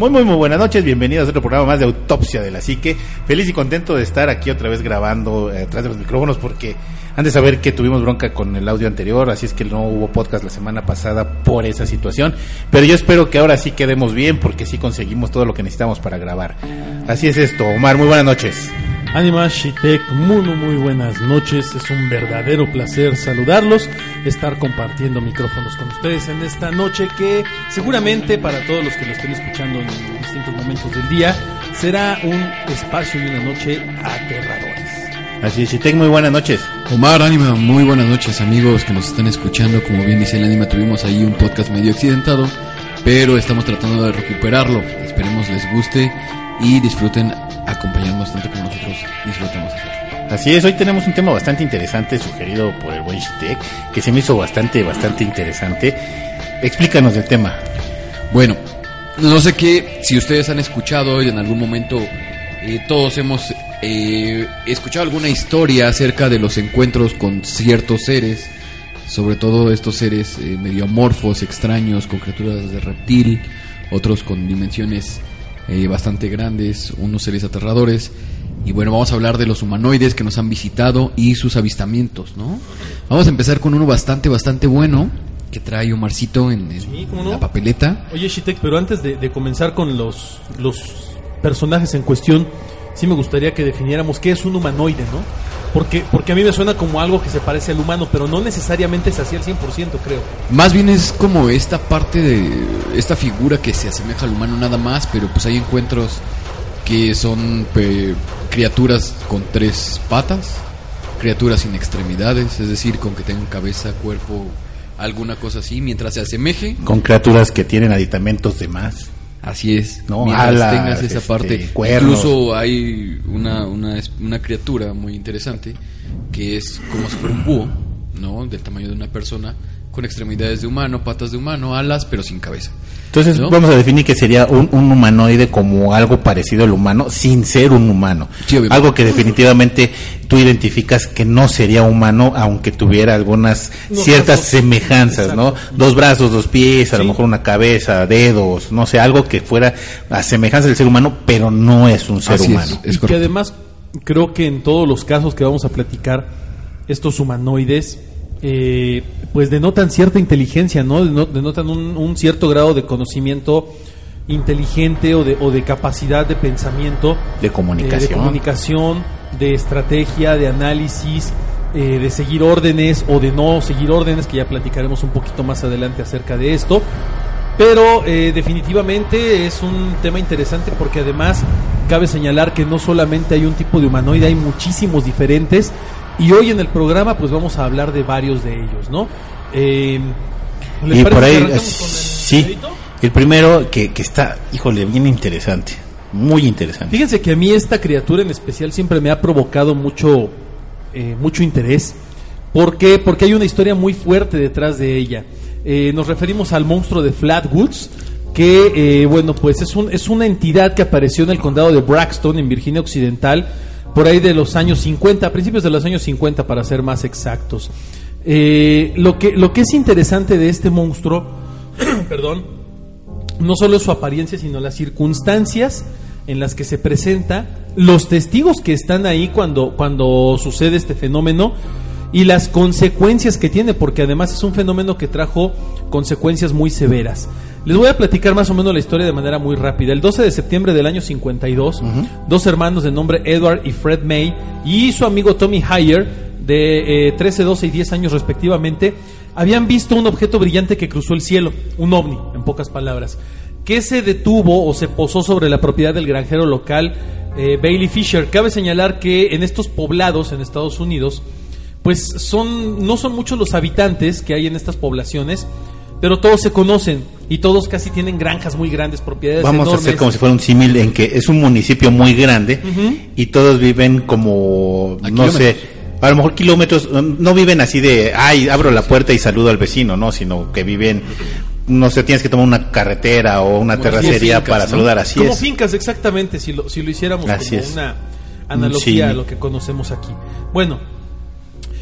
Muy, muy, muy buenas noches, bienvenidos a otro programa más de Autopsia de la Psique. Feliz y contento de estar aquí otra vez grabando eh, atrás de los micrófonos porque han de saber que tuvimos bronca con el audio anterior, así es que no hubo podcast la semana pasada por esa situación. Pero yo espero que ahora sí quedemos bien porque sí conseguimos todo lo que necesitamos para grabar. Así es esto, Omar, muy buenas noches. Anima Shitek, muy, muy, muy buenas noches. Es un verdadero placer saludarlos, estar compartiendo micrófonos con ustedes en esta noche que seguramente para todos los que lo estén escuchando en distintos momentos del día será un espacio y una noche aterradores. Así es, Shitek, muy buenas noches. Omar, Anima, muy buenas noches amigos que nos están escuchando. Como bien dice el Anima, tuvimos ahí un podcast medio accidentado, pero estamos tratando de recuperarlo. Esperemos les guste y disfruten acompañarnos tanto como nosotros disfrutamos hacerlo. Así es, hoy tenemos un tema bastante interesante sugerido por el buen Shitek, que se me hizo bastante, bastante interesante. Explícanos del tema. Bueno, no sé qué, si ustedes han escuchado en algún momento, eh, todos hemos eh, escuchado alguna historia acerca de los encuentros con ciertos seres, sobre todo estos seres eh, medio amorfos, extraños, con criaturas de reptil, otros con dimensiones eh, bastante grandes, unos seres aterradores. Y bueno, vamos a hablar de los humanoides que nos han visitado y sus avistamientos, ¿no? Vamos a empezar con uno bastante, bastante bueno que trae Omarcito en, en Sí, ¿cómo no? la papeleta. Oye, Shitek, pero antes de, de comenzar con los, los personajes en cuestión, sí me gustaría que definiéramos qué es un humanoide, ¿no? Porque, porque a mí me suena como algo que se parece al humano, pero no necesariamente es así al 100%, creo. Más bien es como esta parte de esta figura que se asemeja al humano nada más, pero pues hay encuentros que son criaturas con tres patas, criaturas sin extremidades, es decir, con que tengan cabeza, cuerpo, alguna cosa así, mientras se asemeje, Con criaturas que tienen aditamentos de más. así es, No, mientras alas, tengas esa este, parte. cuernos. Incluso hay una, una, una criatura muy interesante que es como si fuera un búho, ¿no? Del tamaño de una persona, con extremidades de humano, patas de humano, alas, pero sin cabeza. Entonces ¿No? vamos a definir que sería un, un humanoide como algo parecido al humano sin ser un humano. Sí, algo que definitivamente tú identificas que no sería humano aunque tuviera algunas ciertas semejanzas, ¿no? Dos brazos, dos pies, a lo mejor una cabeza, dedos, no sé, algo que fuera a semejanza del ser humano, pero no es un ser Así es. humano. y que además creo que en todos los casos que vamos a platicar, estos humanoides, eh, pues denotan cierta inteligencia, ¿no? Deno- Denotan un, un cierto grado de conocimiento inteligente o de, o de capacidad de pensamiento, De comunicación. eh, de comunicación, de estrategia, de análisis, eh, de seguir órdenes o de no seguir órdenes, que ya platicaremos un poquito más adelante acerca de esto. Pero eh, definitivamente es un tema interesante porque además cabe señalar que no solamente hay un tipo de humanoide, hay muchísimos diferentes. Y hoy en el programa pues vamos a hablar de varios de ellos, ¿no? Eh, ¿les Y por ahí, con el sí, el primero que, que está, híjole, bien interesante, muy interesante. Fíjense que a mí esta criatura en especial siempre me ha provocado mucho, eh, mucho interés. ¿Por qué? Porque hay una historia muy fuerte detrás de ella. Eh, nos referimos al monstruo de Flatwoods, que, eh, bueno, pues es, un, es una entidad que apareció en el condado de Braxton, en Virginia Occidental, por ahí de los años 50, a principios de los años 50 para ser más exactos. Eh, lo, que, lo que es interesante de este monstruo, perdón, no solo es su apariencia, sino las circunstancias en las que se presenta, los testigos que están ahí cuando, cuando sucede este fenómeno y las consecuencias que tiene, porque además es un fenómeno que trajo consecuencias muy severas. Les voy a platicar más o menos la historia de manera muy rápida. El 12 de septiembre del año 52, dos hermanos de nombre Edward y Fred May y su amigo Tommy Heyer, de eh, 13, 12 y 10 años respectivamente, habían visto un objeto brillante que cruzó el cielo, un ovni, en pocas palabras, que se detuvo o se posó sobre la propiedad del granjero local eh, Bailey Fisher. Cabe señalar que en estos poblados en Estados Unidos, pues son no son muchos los habitantes que hay en estas poblaciones, pero todos se conocen y todos casi tienen granjas muy grandes, propiedades Vamos a hacer como si fuera un símil en que es un municipio muy grande y todos viven como, A no sé, a lo mejor kilómetros, no viven así de, ay, abro la puerta y saludo al vecino, no, sino que viven no sé, tienes que tomar una carretera o una Como terracería fincas, para ¿no? saludar. Así como es. fincas, exactamente, si lo, si lo hiciéramos Así como es. una analogía Sí. a lo que conocemos aquí. Bueno,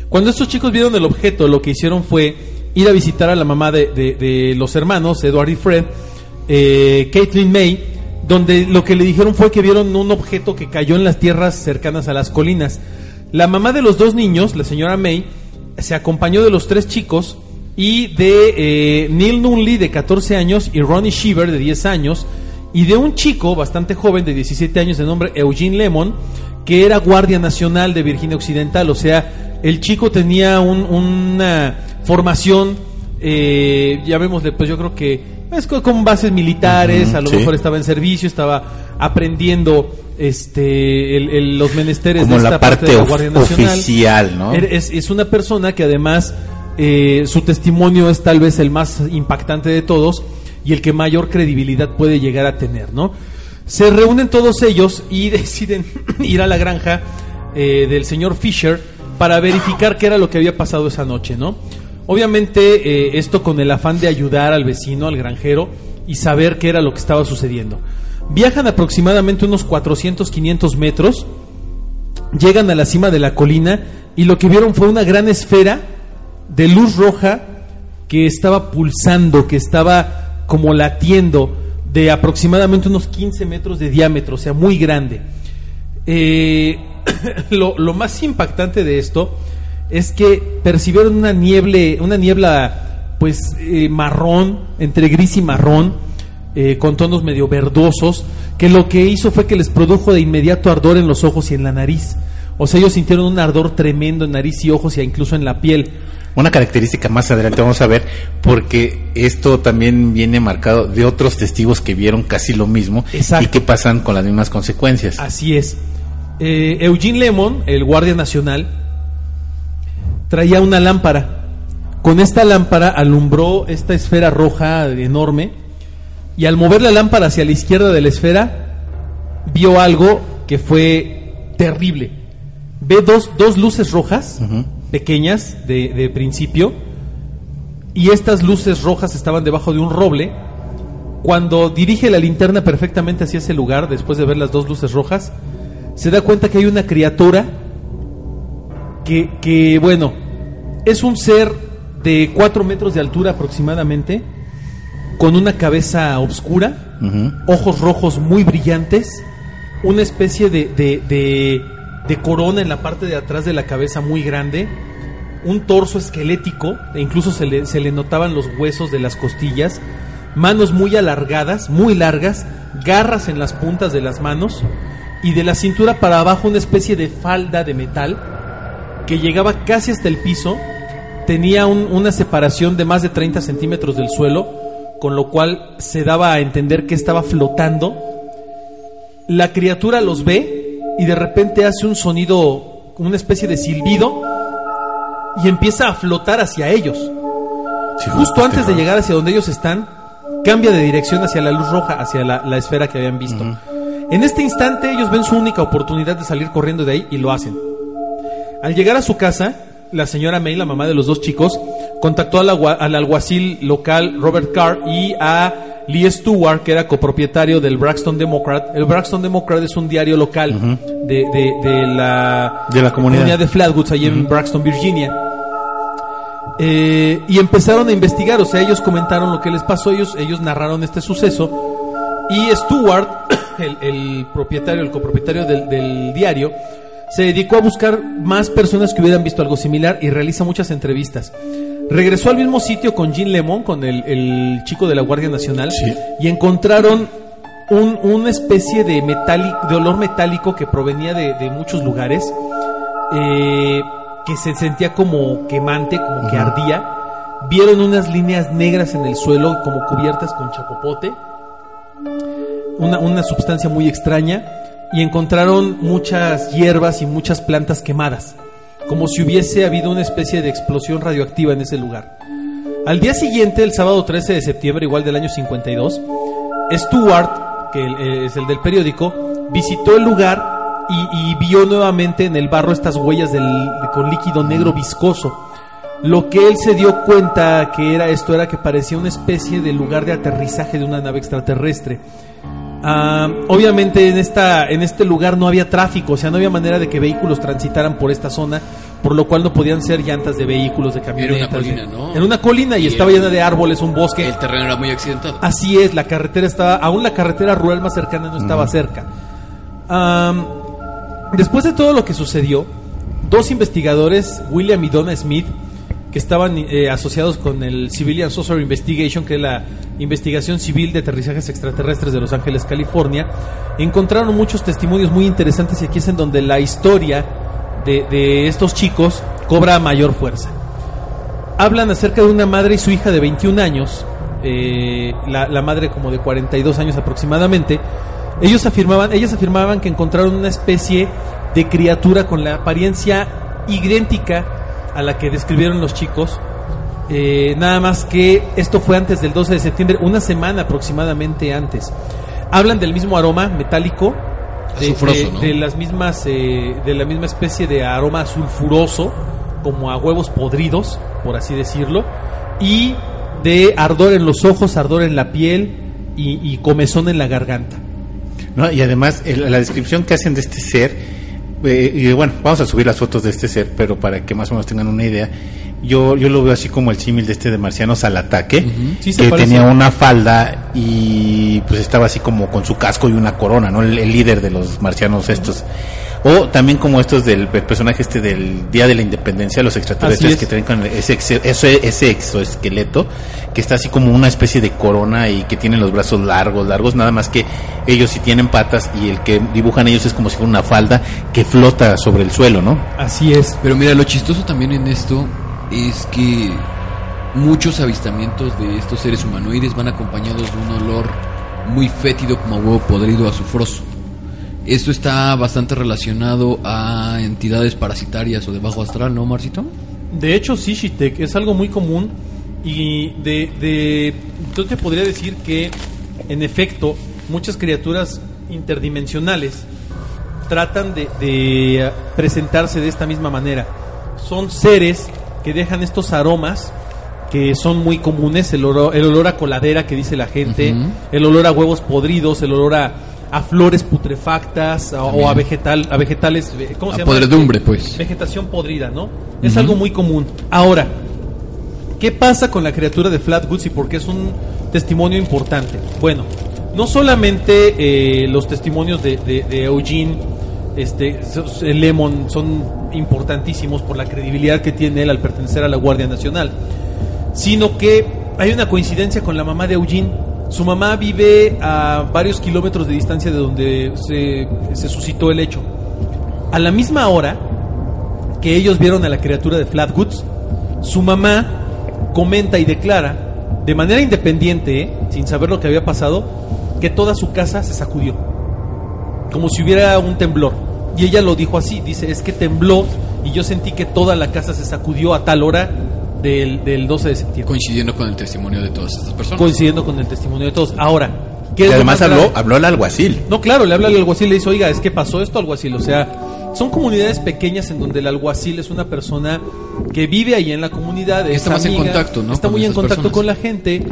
cuando estos chicos vieron el objeto, lo que hicieron fue ir a visitar a la mamá de, de- los hermanos, Edward y Fred, eh, Caitlin May, donde lo que le dijeron fue que vieron un objeto que cayó en las tierras cercanas a las colinas. La mamá de los dos niños, la señora May, se acompañó de los tres chicos y de eh, Neil Nunley de 14 años y Ronnie Shiver de 10 años y de un chico bastante joven de 17 años de nombre Eugene Lemon que era guardia nacional de Virginia Occidental, o sea, el chico tenía un- una formación, eh, llamémosle, pues yo creo que es co- con bases militares, a lo sí. mejor estaba en servicio, estaba aprendiendo este el- el- los menesteres Como de la esta parte de la Guardia Nacional. oficial, ¿no? Er- Es, es una persona que además eh, su testimonio es tal vez el más impactante de todos y el que mayor credibilidad puede llegar a tener, ¿no? Se reúnen todos ellos y deciden ir a la granja eh, del señor Fisher para verificar qué era lo que había pasado esa noche, ¿no? Obviamente eh, esto con el afán de ayudar al vecino, al granjero y saber qué era lo que estaba sucediendo. Viajan aproximadamente unos 400, 500 metros llegan a la cima de la colina y lo que vieron fue una gran esfera de luz roja que estaba pulsando, que estaba como latiendo de aproximadamente unos 15 metros de diámetro, o sea, muy grande. Eh, lo, lo más impactante de esto es que percibieron una nieble, una niebla pues eh, marrón, entre gris y marrón, eh, con tonos medio verdosos, que lo que hizo fue que les produjo de inmediato ardor en los ojos y en la nariz. O sea, ellos sintieron un ardor tremendo en nariz y ojos y incluso en la piel. Una característica más adelante vamos a ver, porque esto también viene marcado de otros testigos que vieron casi lo mismo Exacto. y que pasan con las mismas consecuencias. Así es. Eh, Eugene Lemon, el guardia nacional, traía una lámpara. Con esta lámpara alumbró esta esfera roja enorme y al mover la lámpara hacia la izquierda de la esfera vio algo que fue terrible. Ve dos, dos luces rojas pequeñas de, de principio y estas luces rojas estaban debajo de un roble. Cuando dirige la linterna perfectamente hacia ese lugar, después de ver las dos luces rojas, se da cuenta que hay una criatura que, que, bueno, es un ser de 4 metros de altura aproximadamente, con una cabeza oscura, ojos rojos muy brillantes, una especie de, de, de- de corona en la parte de atrás de la cabeza muy grande, un torso esquelético, e incluso se le, se le notaban los huesos de las costillas, manos muy alargadas, muy largas, garras en las puntas de las manos, y de la cintura para abajo una especie de falda de metal que llegaba casi hasta el piso, tenía un- una separación de más de 30 centímetros del suelo, con lo cual se daba a entender que estaba flotando. La criatura los ve y de repente hace un sonido, una especie de silbido, y empieza a flotar hacia ellos. Sí, Justo antes de llegar hacia donde ellos están, cambia de dirección hacia la luz roja, hacia la, la esfera que habían visto. En este instante ellos ven su única oportunidad de salir corriendo de ahí y lo hacen. Al llegar a su casa, la señora May, la mamá de los dos chicos, contactó al, al alguacil local Robert Carr y a Lee Stewart, que era copropietario del Braxton Democrat. El Braxton Democrat es un diario local de, de- de la, De la comunidad. de Flatwoods, allí en Braxton, Virginia. Eh, y empezaron a investigar, o sea, ellos comentaron lo que les pasó, ellos, ellos narraron este suceso. Y Stewart, el, el propietario, el copropietario del, del diario, se dedicó a buscar más personas que hubieran visto algo similar y realiza muchas entrevistas. Regresó al mismo sitio con Jean Lemon, con el, el chico de la Guardia Nacional, Sí. y encontraron un- una especie de, metálico, de olor metálico que provenía de, de muchos lugares, eh, que se sentía como quemante, como que ardía. Vieron unas líneas negras en el suelo, como cubiertas con chapopote una, una sustancia muy extraña y encontraron muchas hierbas y muchas plantas quemadas, como si hubiese habido una especie de explosión radioactiva en ese lugar. Al día siguiente, el sábado 13 de septiembre, igual del año 52, Stewart, que eh, es el del periódico, visitó el lugar y, y vio nuevamente en el barro estas huellas del- con líquido negro viscoso. Lo que él se dio cuenta que era esto era que parecía una especie de lugar de aterrizaje de una nave extraterrestre. Obviamente en esta en este lugar no había tráfico, o sea, no había manera de que vehículos transitaran por esta zona, por lo cual no podían ser llantas de vehículos, de camionetas. colina, de- ¿no? Era una colina y, Y estaba el- llena de árboles, un bosque. El terreno era muy accidentado. Así es, la carretera estaba, aún la carretera rural más cercana no estaba cerca. Después de todo lo que sucedió, dos investigadores, William y Donna Smith, que estaban eh, asociados con el Civilian Saucer Investigation, que es la investigación civil de aterrizajes extraterrestres de Los Ángeles, California, encontraron muchos testimonios muy interesantes y aquí es en donde la historia de, estos chicos cobra mayor fuerza hablan acerca de una madre y su hija de 21 años, eh, la, la madre como de 42 años aproximadamente. Ellos afirmaban, ellas afirmaban que encontraron una especie de criatura con la apariencia idéntica a la que describieron los chicos. Eh, nada más que esto fue antes del 12 de septiembre, una semana aproximadamente antes. Hablan del mismo aroma metálico, de, Azufroso, de- ¿no? de las mismas, eh, de la misma especie de aroma sulfuroso, como a huevos podridos, por así decirlo, y de ardor en los ojos, ardor en la piel y, y comezón en la garganta. ¿no? Y además, el- la descripción que hacen de este ser, eh, y bueno, vamos a subir las fotos de este ser, pero para que más o menos tengan una idea, yo, yo lo veo así como el símil de este de Marcianos al ataque, Sí, que parece. tenía una falda y pues estaba así como con su casco y una corona, ¿no? El, el líder de los marcianos estos. O también como estos del el personaje este del Día de la Independencia, los extraterrestres es. que traen con ese, exe- ese, ese exoesqueleto, que está así como una especie de corona y que tienen los brazos largos, largos, nada más que ellos sí tienen patas y el que dibujan ellos es como si fuera una falda que flota sobre el suelo, ¿no? Así es. Pero mira, lo chistoso también en esto es que muchos avistamientos de estos seres humanoides van acompañados de un olor muy fétido como huevo podrido azufroso. Esto está bastante relacionado a entidades parasitarias o de bajo astral, ¿no, Marcito? De hecho, sí, Shitek, es algo muy común y de, de yo te podría decir que en efecto muchas criaturas interdimensionales tratan de, de, presentarse de esta misma manera. Son seres que dejan estos aromas que son muy comunes, el olor, el olor a coladera que dice la gente, el olor a huevos podridos, el olor a, a flores putrefactas a- o a vegetal, a vegetales, ¿cómo A se llama? podredumbre, pues. Vegetación podrida, ¿no? Es algo muy común. Ahora, ¿qué pasa con la criatura de Flatwoods y por qué es un testimonio importante? Bueno, no solamente eh, los testimonios de, de- de Eugene, este, Lemon son importantísimos por la credibilidad que tiene él al pertenecer a la Guardia Nacional, sino que hay una coincidencia con la mamá de Eugene. Su mamá vive a varios kilómetros de distancia de donde se, suscitó el hecho. A la misma hora, que ellos vieron a la criatura de Flatwoods, su mamá comenta y declara, de manera independiente, ¿eh? sin saber lo que había pasado, que toda su casa se sacudió, como si hubiera un temblor. Y ella lo dijo así, dice, es que tembló y yo sentí que toda la casa se sacudió a tal hora del, del 12 de septiembre, Coincidiendo con el testimonio de todas estas personas. coincidiendo con el testimonio de todos. Ahora, ¿qué Y además más habló, habló al alguacil. No, claro, le habla al alguacil y le dice, oiga, es que pasó esto alguacil. O sea, son comunidades pequeñas en donde el alguacil es una persona que vive ahí en la comunidad. es Está más en contacto, ¿no? Está muy en contacto personas. con la gente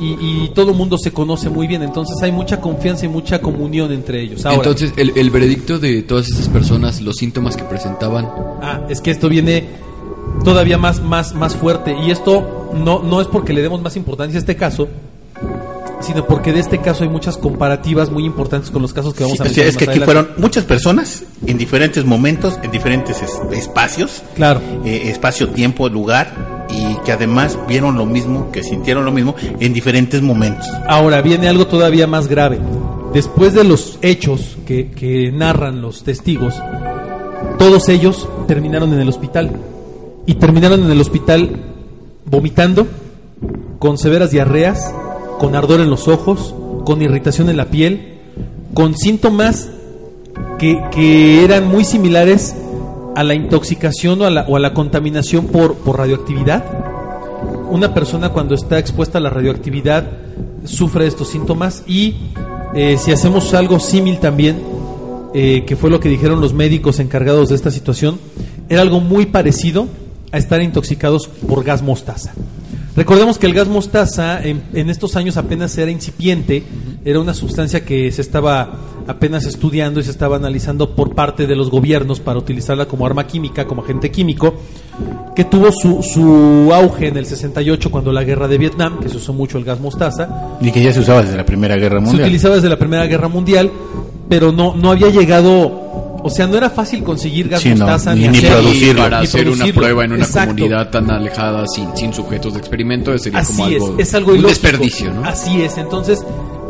y, y todo el mundo se conoce muy bien. Entonces hay mucha confianza y mucha comunión entre ellos. Ahora, Entonces, el, el veredicto de todas estas personas, los síntomas que presentaban, Ah, es que esto viene todavía más, más, más fuerte. Y esto no, no es porque le demos más importancia a este caso, sino porque de este caso hay muchas comparativas muy importantes con los casos que vamos Sí, a sea, mencionar es que más aquí adelante. fueron muchas personas en diferentes momentos, en diferentes es- espacios, Claro. eh, espacio, tiempo, lugar, y que además vieron lo mismo, que sintieron lo mismo en diferentes momentos. Ahora viene algo todavía más grave. Después de los hechos que, que narran los testigos, todos ellos terminaron en el hospital. Y terminaron en el hospital vomitando, con severas diarreas, con ardor en los ojos, con irritación en la piel, con síntomas que, que eran muy similares a la intoxicación o a la, o a la contaminación por, por radioactividad. Una persona cuando está expuesta a la radioactividad sufre estos síntomas y eh, si hacemos algo símil también, eh, que fue lo que dijeron los médicos encargados de esta situación, era algo muy parecido a estar intoxicados por gas mostaza. Recordemos que el gas mostaza en, en estos años apenas era incipiente, era una sustancia que se estaba apenas estudiando y se estaba analizando por parte de los gobiernos para utilizarla como arma química, como agente químico, que tuvo su, su auge en el 68 cuando la guerra de Vietnam, que se usó mucho el gas mostaza, Y que ya se usaba desde la Primera Guerra se Mundial. utilizaba desde la Primera Guerra Mundial, pero no, no había llegado, o sea, no era fácil conseguir gas Sí, no, mostaza ni- ni producirlo. para Ni hacer una prueba en una Exacto. comunidad tan alejada sin, sin sujetos de experimento sería Así como algo, es, es algo un ilógico. desperdicio, ¿no? Así es, entonces...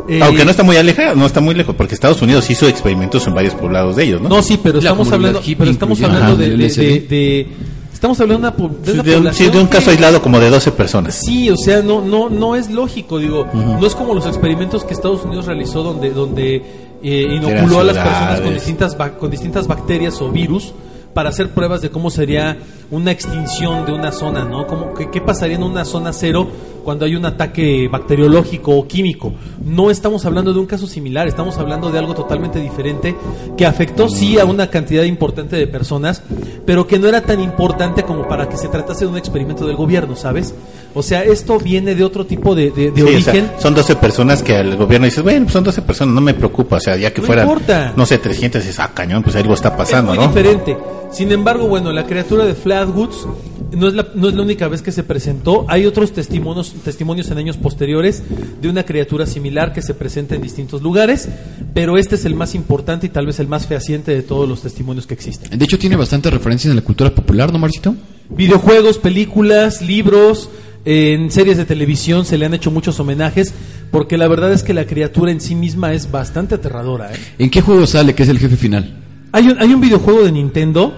eh, Aunque no está muy alejado, no está muy lejos, porque Estados Unidos hizo experimentos en varios poblados de ellos, ¿no? No, sí, pero estamos hablando, pero estamos hablando de, de- LSD. de- de- estamos hablando de una, po- de Sí, una de, un, sí, población de un caso que- aislado como de 12 personas. Sí, o sea, no, no, no es lógico, digo, no es como los experimentos que Estados Unidos realizó donde, donde eh, inoculó a las personas con distintas, con distintas bacterias o virus para hacer pruebas de cómo sería una extinción de una zona, ¿no? Cómo, qué, ¿Qué pasaría en una zona cero cuando hay un ataque bacteriológico o químico? No estamos hablando de un caso similar, estamos hablando de algo totalmente diferente que afectó sí a una cantidad importante de personas, pero que no era tan importante como para que se tratase de un experimento del gobierno, ¿sabes? O sea, esto viene de otro tipo de, de- de Sí, o sea, origen. son 12 personas que al gobierno dice, bueno, pues son 12 personas, no me preocupa, o sea, ya que No fueran, importa. no sé, 300, es, ah, cañón, pues algo está pasando, es muy ¿no? diferente. Sin embargo, bueno, la criatura de Flatwoods no es, la, no es la única vez que se presentó. Hay otros testimonios, testimonios en años posteriores de una criatura similar que se presenta en distintos lugares, pero este es el más importante y tal vez el más fehaciente de todos los testimonios que existen. De hecho, tiene bastantes referencias en la cultura popular, ¿no, Marcito? Videojuegos, películas, libros, en series de televisión se le han hecho muchos homenajes, porque la verdad es que la criatura en sí misma es bastante aterradora. ¿eh? ¿En qué juego sale que es el jefe final? Hay un, hay un videojuego de Nintendo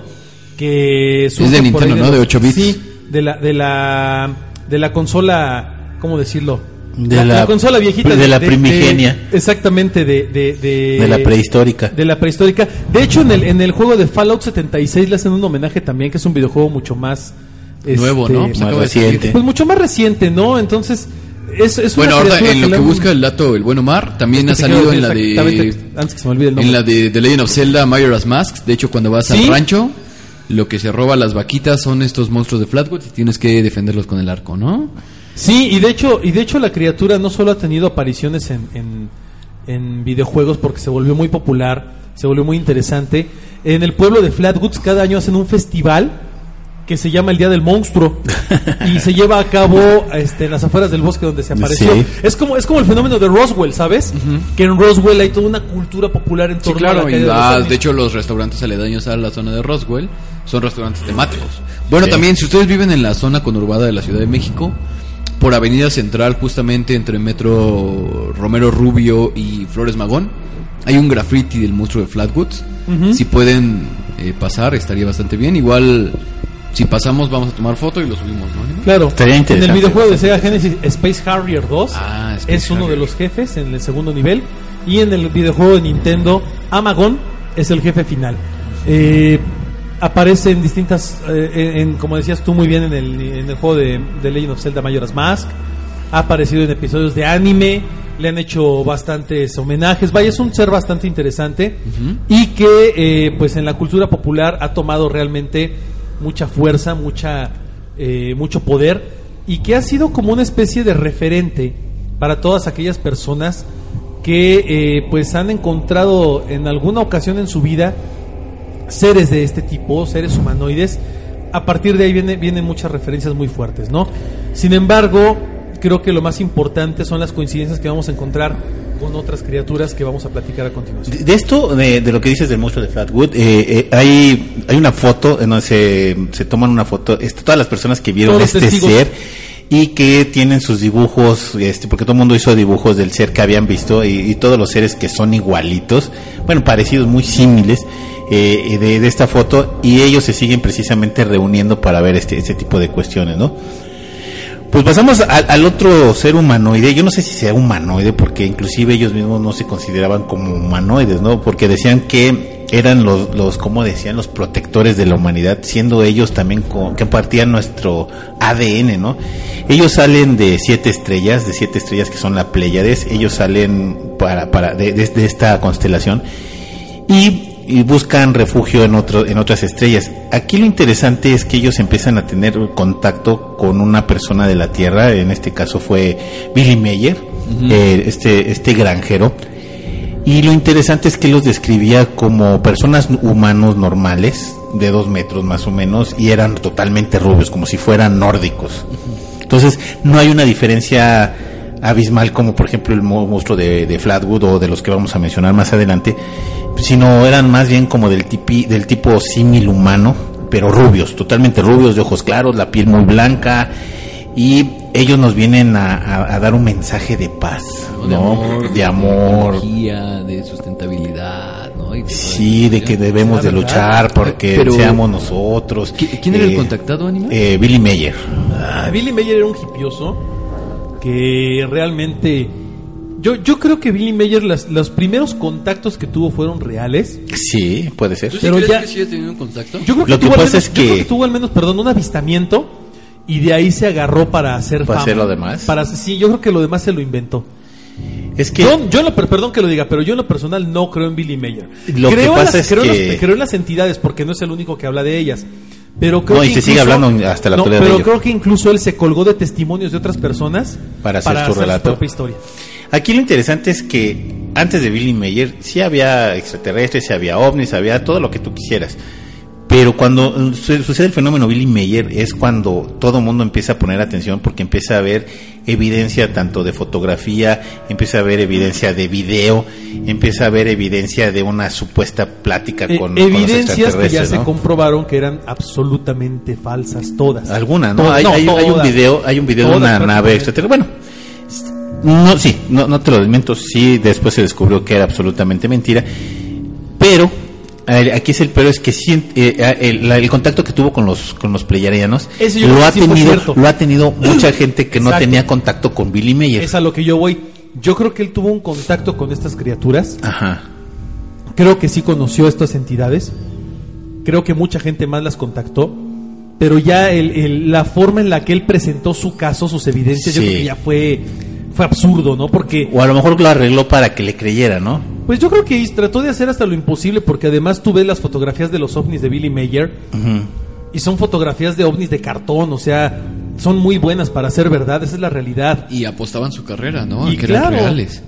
que surge de Nintendo, ¿no? De 8 bits. Sí, de la de la de la consola, ¿cómo decirlo? De la- consola viejita de la primigenia. exactamente de de, de De la prehistórica. de la prehistórica. De hecho en el en el juego de Fallout 76 le hacen un homenaje también que es un videojuego mucho más Nuevo, este, ¿no? Pues más de reciente. Pues mucho más reciente, ¿no? Entonces es, es Bueno, criatura en lo que busca el dato el buen Omar, también ha Te salido en la de exactamente, antes que se me olvide el nombre. en la de The Legend of Zelda Majora's Mask. De hecho, cuando vas ¿Sí? al rancho, lo que se roba las vaquitas son estos monstruos de Flatwood y tienes que defenderlos con el arco, ¿no? Sí, y de hecho, y de hecho la criatura no solo ha tenido apariciones en, en, en videojuegos porque se volvió muy popular, se volvió muy interesante. En el pueblo de Flatwoods cada año hacen un festival que se llama el Día del Monstruo y se lleva a cabo este, en las afueras del bosque donde se apareció. Sí. Es como es como el fenómeno de Roswell, ¿sabes? Que en Roswell hay toda una cultura popular en Sí, torno a la claro, y caída de de hecho los restaurantes aledaños a la zona de Roswell son restaurantes temáticos. Bueno, Sí. también si ustedes viven en la zona conurbada de la Ciudad de México, por Avenida Central, justamente entre Metro Romero Rubio y Flores Magón, hay un graffiti del monstruo de Flatwoods. Si pueden eh, pasar, estaría bastante bien. Igual, si pasamos, vamos a tomar foto y lo subimos, ¿no? Claro, Estaría en el videojuego de Sega Genesis Space Harrier 2 Ah, Space es uno de los jefes en el segundo nivel. Y en el videojuego de Nintendo Amagon es el jefe final. Eh, aparece en distintas, eh, en, como decías tú muy bien en el, en el juego de, de Legend of Zelda Majora's Mask, ha aparecido en episodios de anime, le han hecho bastantes homenajes, vaya, es un ser bastante interesante y que eh, pues en la cultura popular ha tomado realmente mucha fuerza, mucha, eh, mucho poder y que ha sido como una especie de referente para todas aquellas personas que eh, pues han encontrado en alguna ocasión en su vida seres de este tipo, seres humanoides. A partir de ahí viene, vienen muchas referencias muy fuertes, ¿no? Sin embargo, creo que lo más importante son las coincidencias que vamos a encontrar con otras criaturas que vamos a platicar a continuación. De, de esto, de, de lo que dices del monstruo de Flatwood, eh, eh, hay, hay una foto en donde se, se toman una foto, este, todas las personas que vieron Todos este testigos. ser y que tienen sus dibujos, este, porque todo el mundo hizo dibujos del ser que habían visto y, y todos los seres que son igualitos, bueno, parecidos, muy símiles eh, de, de esta foto y ellos se siguen precisamente reuniendo para ver este, este tipo de cuestiones, ¿no? Pues pasamos al, otro ser humanoide. Yo no sé si sea humanoide, porque inclusive ellos mismos no se consideraban como humanoides, ¿no? Porque decían que eran los, los como decían, los protectores de la humanidad, siendo ellos también que compartían nuestro ADN, ¿no? Ellos salen de siete estrellas, de siete estrellas que son la Pléyades. Ellos salen para, para de- de esta constelación y y buscan refugio en, otro, en otras estrellas. Aquí lo interesante es que ellos empiezan a tener contacto con una persona de la Tierra, en este caso fue Billy Meyer, eh, este, este granjero. Y lo interesante es que los describía como personas humanos normales, de dos metros más o menos, y eran totalmente rubios, como si fueran nórdicos. Entonces, no hay una diferencia abismal como por ejemplo el mo- monstruo de, de Flatwood o de los que vamos a mencionar más adelante, sino eran más bien como del, tipi, del tipo símil humano, pero rubios, totalmente rubios, de ojos claros, la piel muy blanca, y ellos nos vienen a, a- a dar un mensaje de paz, ¿no? De amor, energía, de sustentabilidad, ¿no? Y de- sí, de que debemos de luchar porque Pero- seamos nosotros. ¿Qui- ¿Quién era el Eh, contactado, Anima? eh, Billy Meyer. Ah, Billy Mayer era un hipioso que realmente... Yo, yo creo que Billy Mayer, las, los primeros contactos que tuvo fueron reales. Sí, puede ser. ¿Tú sí pero crees ya- que sí ha tenido un contacto? Yo creo que, Lo que tuvo, al pasa menos, es yo creo que- que tuvo al menos, perdón, un avistamiento y de ahí se agarró para hacer ¿Para fama. hacer lo demás? Para, sí, yo creo que lo demás se lo inventó. Es que Yo, yo en lo per- perdón que lo diga, pero yo en lo personal no creo en Billy Mayer. Lo que creo, en pasa las, es creo en que- las- creo en las entidades porque no es el único que habla de ellas. Pero creo No, y que se sigue hablando hasta la no, de Pero creo que incluso él se colgó de testimonios de otras personas Para hacer su relato. propia historia. Aquí lo interesante es que antes de Billy Mayer sí había extraterrestres, sí había ovnis, había todo lo que tú quisieras. Pero cuando eh, su- sucede el fenómeno Billy Mayer es cuando todo el mundo empieza a poner atención porque empieza a ver evidencia tanto de fotografía, empieza a ver evidencia de video, empieza a ver evidencia de una supuesta plática Eh, con, los evidencias que ya se ¿no? comprobaron que eran absolutamente falsas todas. Alguna, ¿no? Hay, hay- hay un video, hay un video de una nave extraterrestre. Bueno, no, sí, no, no te lo desmiento. Sí, después se descubrió que era absolutamente mentira. Pero aquí es el pero es que sí, eh, el, el contacto que tuvo con los con los yo lo ha sí tenido lo ha tenido mucha gente que no tenía contacto con Billy Mayer. Es a lo que yo voy. Yo creo que él tuvo un contacto con estas criaturas. Ajá. Creo que sí conoció a estas entidades. Creo que mucha gente más las contactó. Pero ya el- el- la forma en la que él presentó su caso, sus evidencias, yo creo que ya fue, fue absurdo, ¿no? Porque, O a lo mejor lo arregló para que le creyera, ¿no? pues yo creo que trató de hacer hasta lo imposible, porque además tú ves las fotografías de los ovnis de Billy Mayer Ujú. y son fotografías de ovnis de cartón, o sea, son muy buenas para ser verdad, esa es la realidad. Y apostaban su carrera, ¿no? Y A que eran claro. reales.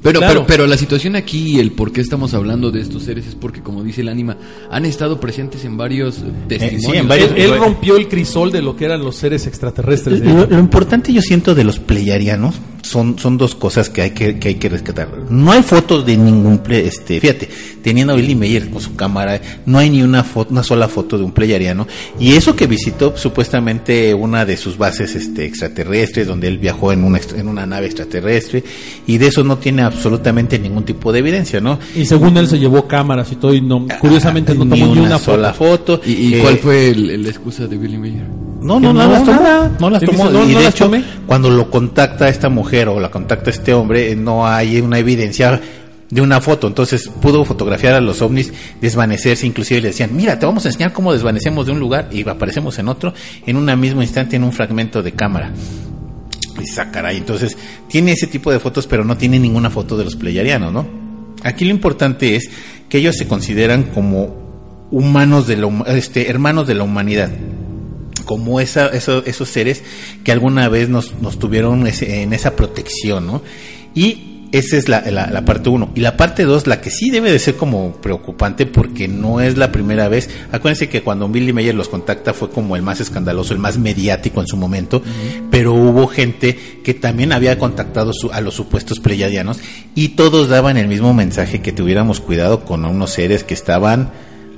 Pero, Claro. pero, pero la situación aquí y el por qué estamos hablando de estos seres es porque, como dice el ánima, han estado presentes en varios eh, testimonios. sí, en varios- Él, él rompió el crisol de lo que eran los seres extraterrestres. lo importante yo siento de los pleyarianos son, son dos cosas que hay que, que hay que rescatar. No hay fotos de ningún ple- este, fíjate, teniendo a Billy Meyer con su cámara, no hay ni una foto, una sola foto de un pleyariano. Y eso que visitó supuestamente una de sus bases este, extraterrestres, donde él viajó en una, extra- en una nave extraterrestre, y de eso no tiene absolutamente ningún tipo de evidencia, ¿no? Y según él se llevó cámaras y todo, y no, curiosamente no ni tomó ni una, una sola foto. foto. ¿Y, y Eh, cuál fue la excusa de Billy Mayer? No, no, no, no, las tomó. nada. No las tomó. dice, no, y de hecho, tomé. cuando lo contacta esta mujer o la contacta este hombre, eh, no hay una evidencia de una foto. Entonces pudo fotografiar a los ovnis, desvanecerse. Inclusive le decían, mira, te vamos a enseñar cómo desvanecemos de un lugar y aparecemos en otro en un mismo instante en un fragmento de cámara. Y sacaray, entonces tiene ese tipo de fotos, pero no tiene ninguna foto de los pleyarianos, ¿no? Aquí lo importante es que ellos se consideran como humanos de la, este, hermanos de la humanidad como esa, eso- esos seres que alguna vez nos, nos tuvieron ese- en esa protección, ¿no? Y esa es la, la- la parte uno. Y la parte dos, la que sí debe de ser como preocupante porque no es la primera vez. Acuérdense que cuando Billy Mayer los contacta fue como el más escandaloso, el más mediático en su momento, pero hubo gente que también había contactado su- a los supuestos pleyadianos y todos daban el mismo mensaje que tuviéramos cuidado con unos seres que estaban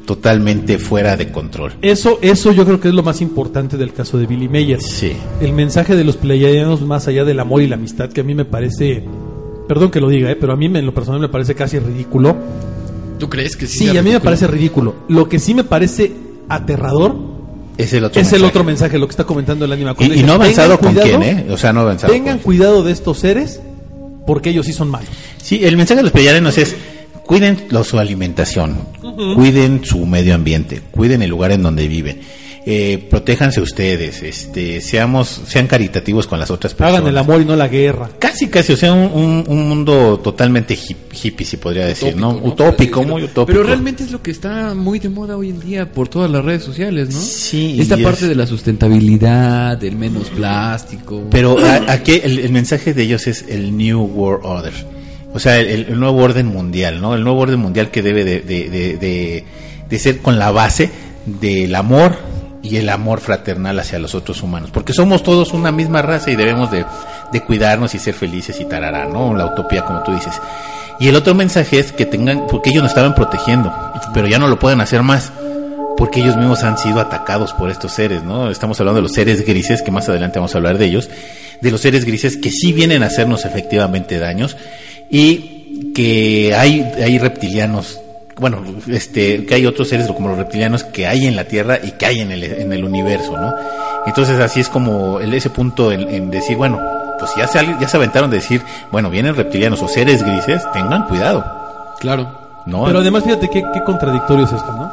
totalmente fuera de control. Eso, eso yo creo que es lo más importante del caso de Billy Mayer. Sí. El mensaje de los pleiadianos más allá del amor y la amistad, que a mí me parece, perdón que lo diga, eh, pero a mí me- en lo personal me parece casi ridículo. ¿Tú crees que sí? Sí, a mí me parece ridículo. Lo que sí me parece aterrador Es el otro es el mensaje. otro mensaje, lo que está comentando el anima. Y, y no ha avanzado con quién, ¿eh? O sea, no ha avanzado. Tengan con- cuidado de estos seres porque ellos sí son malos. Sí, el mensaje de los pleyadianos es cuiden lo- su alimentación, cuiden su medio ambiente, cuiden el lugar en donde viven. eh, protéjanse ustedes, este, seamos, sean caritativos con las otras personas. Hagan el amor y no la guerra. Casi, casi, o sea, un, un- un mundo totalmente hip- hippie, si podría decir, ¿no? Utópico, Pero- muy utópico. Pero realmente es lo que está muy de moda hoy en día por todas las redes sociales, ¿no? Sí, Esta parte es- de la sustentabilidad, del menos plástico. Pero a- aquí el, el mensaje de ellos es el New World Order. O sea, el, nuevo orden mundial, ¿no? El nuevo orden mundial que debe de, de- de- ser con la base del amor y el amor fraternal hacia los otros humanos. Porque somos todos una misma raza y debemos de, de cuidarnos y ser felices y tarará, ¿no? La utopía, como tú dices. Y el otro mensaje es que tengan, porque ellos nos estaban protegiendo, pero ya no lo pueden hacer más porque ellos mismos han sido atacados por estos seres, ¿no? Estamos hablando de los seres grises, que más adelante vamos a hablar de ellos, de los seres grises que sí vienen a hacernos efectivamente daños y que hay, hay reptilianos, bueno, este, que hay otros seres como los reptilianos que hay en la Tierra y que hay en el, en el universo, ¿no? Entonces así es como el, ese punto en, en decir, bueno, pues ya se, ya se aventaron de decir, bueno, vienen reptilianos o seres grises, tengan cuidado, Claro. ¿no? Pero además, fíjate qué, qué contradictorio es esto, ¿no?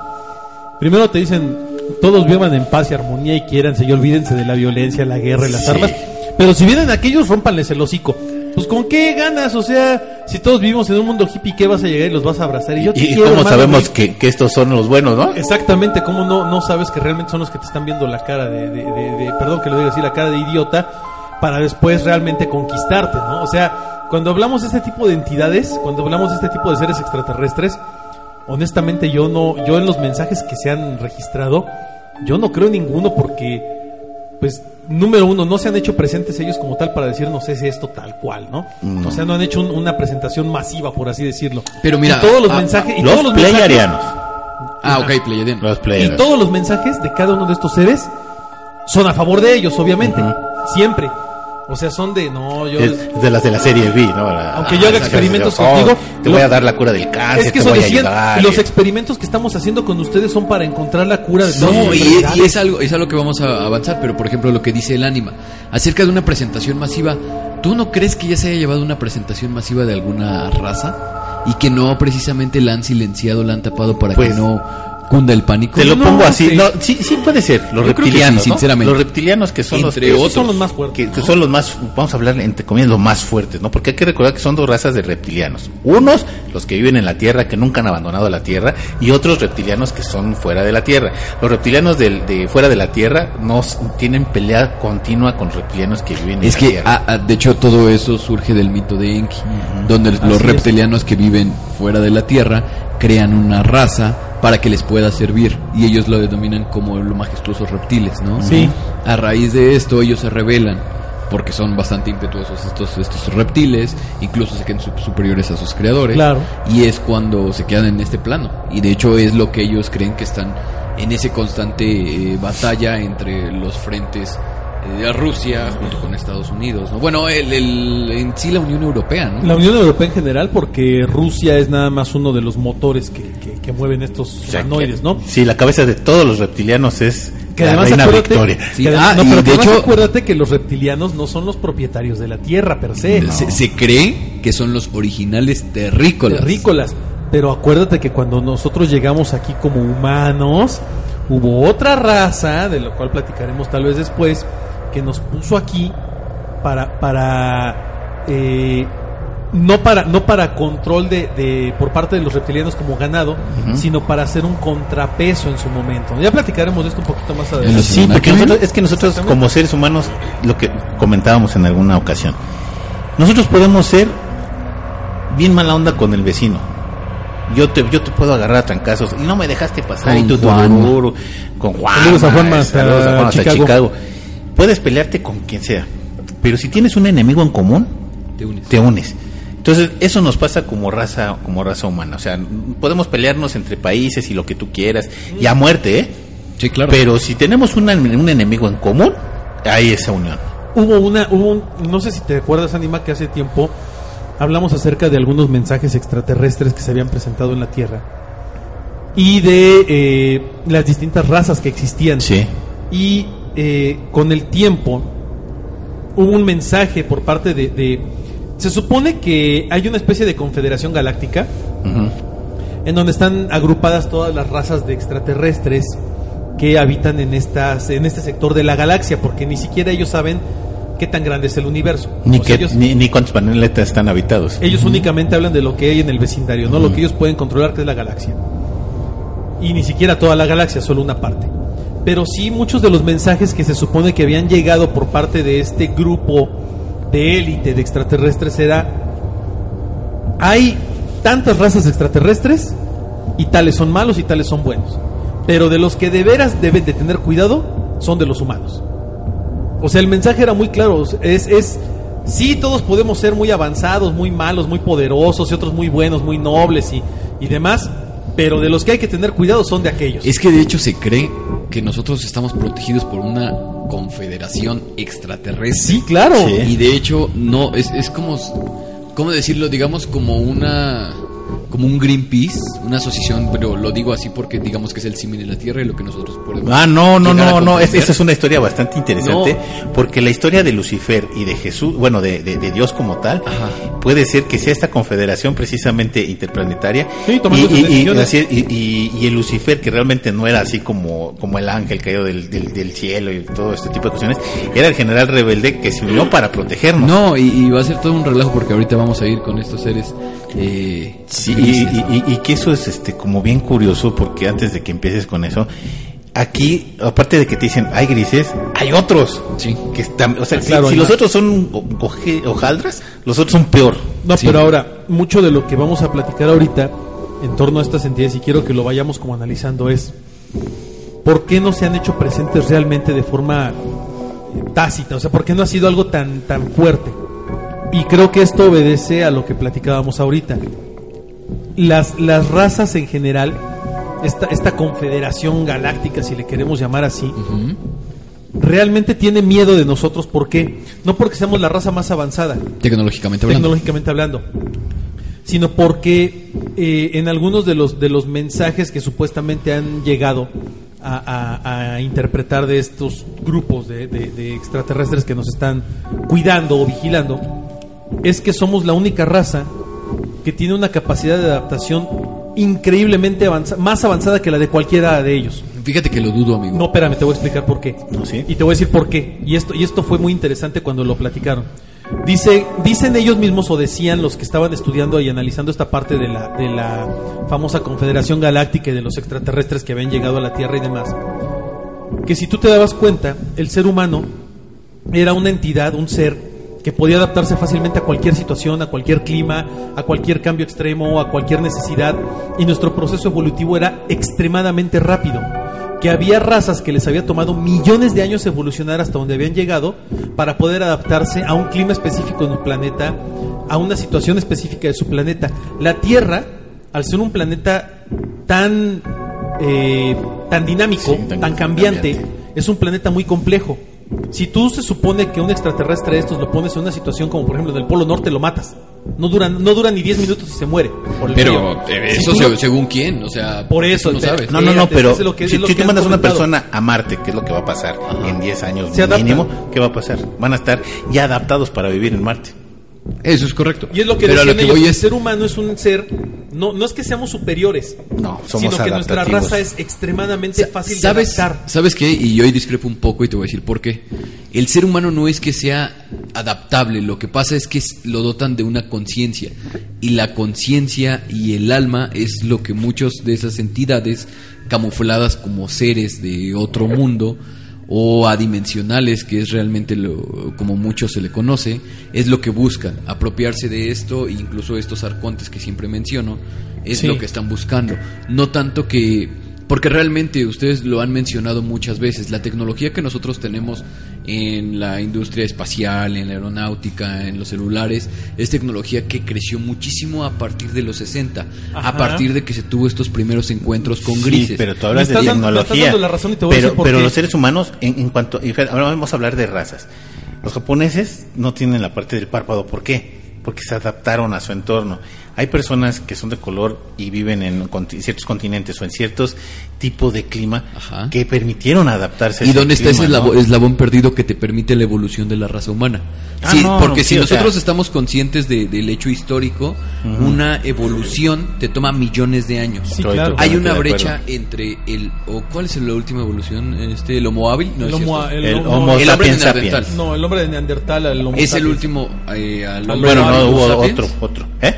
Primero te dicen, todos vivan en paz y armonía y quiéranse y olvídense de la violencia, la guerra y las Sí. armas. Pero si vienen aquellos, rompanles el hocico. Pues con qué ganas, o sea, si todos vivimos en un mundo hippie, ¿qué vas a llegar y los vas a abrazar? Y yo te y, quiero, cómo hermano, sabemos que, que estos son los buenos, ¿no? Exactamente, ¿cómo no, no sabes que realmente son los que te están viendo la cara de, de- de- de- perdón que lo diga así, la cara de idiota, para después realmente conquistarte, ¿no? O sea, cuando hablamos de este tipo de entidades, cuando hablamos de este tipo de seres extraterrestres, honestamente yo no, yo en los mensajes que se han registrado, yo no creo en ninguno porque, pues, número uno, no se han hecho presentes ellos como tal para decirnos es esto tal cual, ¿no? No. O sea, no han hecho un- una presentación masiva, por así decirlo. Pero mira, Y todos los ah, mensajes, y Los todos los mensajes- pleiadianos. Ah, ok. Los y todos los mensajes de cada uno de estos seres son a favor de ellos, obviamente. Siempre. O sea, son de, no, yo... Es de las de la serie B, ¿no? La- Aunque yo haga experimentos oh, contigo, Te lo- voy a dar la cura del cáncer, es que te eso voy a ayudar. los experimentos que estamos haciendo con ustedes son para encontrar la cura de No, y, es algo es algo que vamos a avanzar, pero por ejemplo lo que dice el ánima acerca de una presentación masiva, ¿tú no crees que ya se haya llevado una presentación masiva de alguna raza y que no precisamente la han silenciado, la han tapado para Pues, que no cunda el pánico? Te lo No, pongo así. sí. No, sí, sí puede ser. Los Yo que reptilianos, sí, ¿no? sinceramente. Los reptilianos que son Entre los Esos otros. son los más fuertes. que, que son los más, vamos a hablar entre comillas, los más fuertes, ¿no? Porque hay que recordar que son dos razas de reptilianos. Unos, los que viven en la Tierra, que nunca han abandonado la Tierra, y otros reptilianos que son fuera de la Tierra. Los reptilianos del- de, fuera de la Tierra no tienen pelea continua con reptilianos que viven en Es la que, Tierra. ah, ah, de hecho, todo eso surge del mito de Enki, donde los Así es. reptilianos que viven fuera de la Tierra crean una raza para que les pueda servir y ellos lo denominan como los majestuosos reptiles, ¿no? Sí. A raíz de esto ellos se rebelan porque son bastante impetuosos estos estos reptiles, incluso se su- superiores a sus creadores. Claro. Y es cuando se quedan en este plano. Y de hecho es lo que ellos creen que están en ese constante eh, batalla entre los frentes Rusia junto con Estados Unidos. ¿no? Bueno, el, el- en sí la Unión Europea, ¿no? La Unión Europea en general, porque Rusia es nada más uno de los motores que, que- que mueven estos O sea, humanoides, ¿no? Sí, la cabeza de todos los reptilianos es Que la además reina acuérdate, Victoria. Sí, que además- ah, no, pero de además hecho- acuérdate que los reptilianos no son los propietarios de la Tierra per se. Se, se cree que son los originales terrícolas. terrícolas. Pero acuérdate que cuando nosotros llegamos aquí como humanos, hubo otra raza, de lo cual platicaremos tal vez después, que nos puso aquí para, para eh, no para, no para control de, de- por parte de los reptilianos como ganado, sino para hacer un contrapeso en su momento. Ya platicaremos de esto un poquito más adelante. Sí, porque nosotros, es que nosotros como seres humanos, lo que comentábamos en alguna ocasión, nosotros podemos ser bien mala onda con el vecino. Yo te, yo te puedo agarrar a trancazos y no me dejaste pasar Con y tú, tú, Juan. tú, con Juan. Saludos a Juanma hasta saludos a Juan hasta Chicago. Puedes pelearte con quien sea, pero si tienes un enemigo en común, Te unes. te unes. Entonces, eso nos pasa como raza, como raza humana. O sea, podemos pelearnos entre países y lo que tú quieras, y a muerte, ¿eh? Sí, claro. Pero si tenemos una- un enemigo en común, hay esa unión. Hubo una, hubo un- no sé si te acuerdas, Anima, que hace tiempo hablamos acerca de algunos mensajes extraterrestres que se habían presentado en la Tierra y de eh, las distintas razas que existían. Sí. Y eh, con el tiempo hubo un mensaje por parte de, de- Se supone que hay una especie de confederación galáctica en donde están agrupadas todas las razas de extraterrestres que habitan en estas en este sector de la galaxia, porque ni siquiera ellos saben qué tan grande es el universo. Ni, sea, que, ellos, ni, ni cuántos planetas están habitados. ellos únicamente hablan de lo que hay en el vecindario, no lo que ellos pueden controlar, que es la galaxia. Y ni siquiera toda la galaxia, solo una parte. Pero sí muchos de los mensajes que se supone que habían llegado por parte de este grupo de élite de extraterrestres era hay tantas razas extraterrestres y tales son malos y tales son buenos. Pero de los que de veras deben de tener cuidado son de los humanos. O sea, el mensaje era muy claro. Es, es, sí, todos podemos ser muy avanzados, muy malos, muy poderosos y otros muy buenos, muy nobles y, y demás. Pero de los que hay que tener cuidado son de aquellos. Es que de hecho se cree que nosotros estamos protegidos por una confederación extraterrestre. Sí, claro. Sí. Y de hecho, no, es, es como, ¿cómo decirlo? Digamos como una, como un Greenpeace, una asociación, pero lo digo así porque digamos que es el símil de la Tierra y lo que nosotros podemos. Ah, no, no, no, no, esa es una historia bastante interesante, porque la historia de Lucifer y de Jesús, bueno, de, de- de Dios como tal, Ajá. puede ser que sea esta confederación precisamente interplanetaria, Sí, y, y- y- y- y- y el Lucifer, que realmente no era así como, como el ángel caído del, del- del cielo y todo este tipo de cuestiones, era el general rebelde que se unió para protegernos. No, y, y va a ser todo un relajo porque ahorita vamos a ir con estos seres. Eh, Sí, y, que eso es este como bien curioso porque antes de que empieces con eso, aquí, aparte de que te dicen hay grises, hay otros. Sí. Que están, o sea, Ah, si- claro, si, los otros son hojaldras, los otros son peor. No, Sí. pero ahora, mucho de lo que vamos a platicar ahorita en torno a estas entidades, y quiero que lo vayamos como analizando, es ¿por qué no se han hecho presentes realmente de forma eh, tácita? O sea, ¿por qué no ha sido algo tan, tan fuerte? Y creo que esto obedece a lo que platicábamos ahorita. Las, las razas en general, esta, esta confederación galáctica, si le queremos llamar así, realmente tiene miedo de nosotros. ¿Por qué? No porque seamos la raza más avanzada, Tecnológicamente hablando. tecnológicamente hablando, sino porque eh, en algunos de los de los mensajes que supuestamente han llegado a, a- a interpretar de estos grupos de, de- de extraterrestres que nos están cuidando o vigilando, es que somos la única raza que tiene una capacidad de adaptación increíblemente avanzada, más avanzada que la de cualquiera de ellos. Fíjate que lo dudo, amigo. No, espérame, te voy a explicar por qué. ¿No, sí? Y te voy a decir por qué. Y esto, y esto fue muy interesante cuando lo platicaron. Dice, dicen ellos mismos o decían los que estaban estudiando y analizando esta parte de la, de la famosa Confederación Galáctica y de los extraterrestres que habían llegado a la Tierra y demás, que si tú te dabas cuenta, el ser humano era una entidad, un ser que podía adaptarse fácilmente a cualquier situación, a cualquier clima, a cualquier cambio extremo, a cualquier necesidad, y nuestro proceso evolutivo era extremadamente rápido. Que había razas que les había tomado millones de años evolucionar hasta donde habían llegado para poder adaptarse a un clima específico en un planeta, a una situación específica de su planeta. La Tierra, al ser un planeta tan, eh, tan dinámico, Sí, tan tan, cambiante, cambiante. es un planeta muy complejo. Si tú se supone que un extraterrestre de estos lo pones en una situación como por ejemplo en el Polo Norte, lo matas. No dura, no dura ni 10 minutos y se muere. por el Pero eh, Si eso no- según quién, o sea, Por eso, no sabes. No, no, no, pero eso es lo que- si, es lo si que tú mandas a una persona a Marte, ¿qué es lo que va a pasar en 10 años mínimo? ¿Qué va a pasar? Van a estar ya adaptados para vivir en Marte. Eso es correcto. Y es lo que Pero lo que ellos, voy el es ser humano es un ser, no, no es que seamos superiores, No, somos sino que nuestra raza es extremadamente fácil ¿Sabes, de adaptar. ¿Sabes qué? Y yo ahí discrepo un poco y te voy a decir por qué. El ser humano no es que sea adaptable, lo que pasa es que lo dotan de una conciencia. Y la conciencia y el alma es lo que muchos de esas entidades camufladas como seres de otro mundo o adimensionales, que es realmente lo, como mucho se le conoce, es lo que buscan, apropiarse de esto, e incluso estos arcontes que siempre menciono, es Sí. lo que están buscando. No tanto que porque realmente ustedes lo han mencionado muchas veces, la tecnología que nosotros tenemos en la industria espacial, en la aeronáutica, en los celulares, es tecnología que creció muchísimo a partir de los 60, Ajá. a partir de que se tuvo estos primeros encuentros con Sí, grises. pero tú hablas de tecnología. dando la razón y te voy a pero decir los seres humanos, en, en cuanto. Ahora vamos a hablar de razas. Los japoneses no tienen la parte del párpado. ¿Por qué? Porque se adaptaron a su entorno. Hay personas que son de color y viven en conti- ciertos continentes o en ciertos tipos de clima Ajá. que permitieron adaptarse a ¿Y ese dónde está ese clima, ¿no? eslabón perdido que te permite la evolución de la raza humana? Ah, sí, no, porque sí, si o sea- nosotros estamos conscientes de- del hecho histórico, una evolución te toma millones de años. Sí, Estoy claro. Hay una de brecha entre el... O, ¿Cuál es la última evolución? Este, ¿El Homo hábil? No, El es homo- cierto. el El homo- Homo El hombre sapiens neandertal. sapiens. No, el hombre de Neandertal, el Homo Es el último eh, al Al hombre Bueno, no, hubo sapiens. otro, otro. ¿Eh?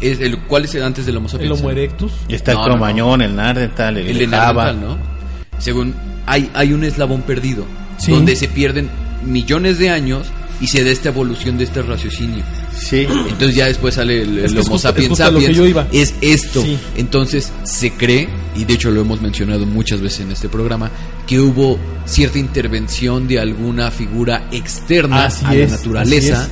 Es el, ¿Cuál es el antes del Homo El sapiens? Homo erectus. Y está No, el no, cromañón, el nardental, el, El de Java. Neandertal, ¿no? Según hay, hay un eslabón perdido Sí. donde se pierden millones de años y se da esta evolución de este raciocinio. Sí. Entonces ya después sale el, Es el que es Homo es sapiens que sapiens. yo iba. Es esto. Sí. Entonces se cree, y de hecho lo hemos mencionado muchas veces en este programa, que hubo cierta intervención de alguna figura externa Así a es, la naturaleza así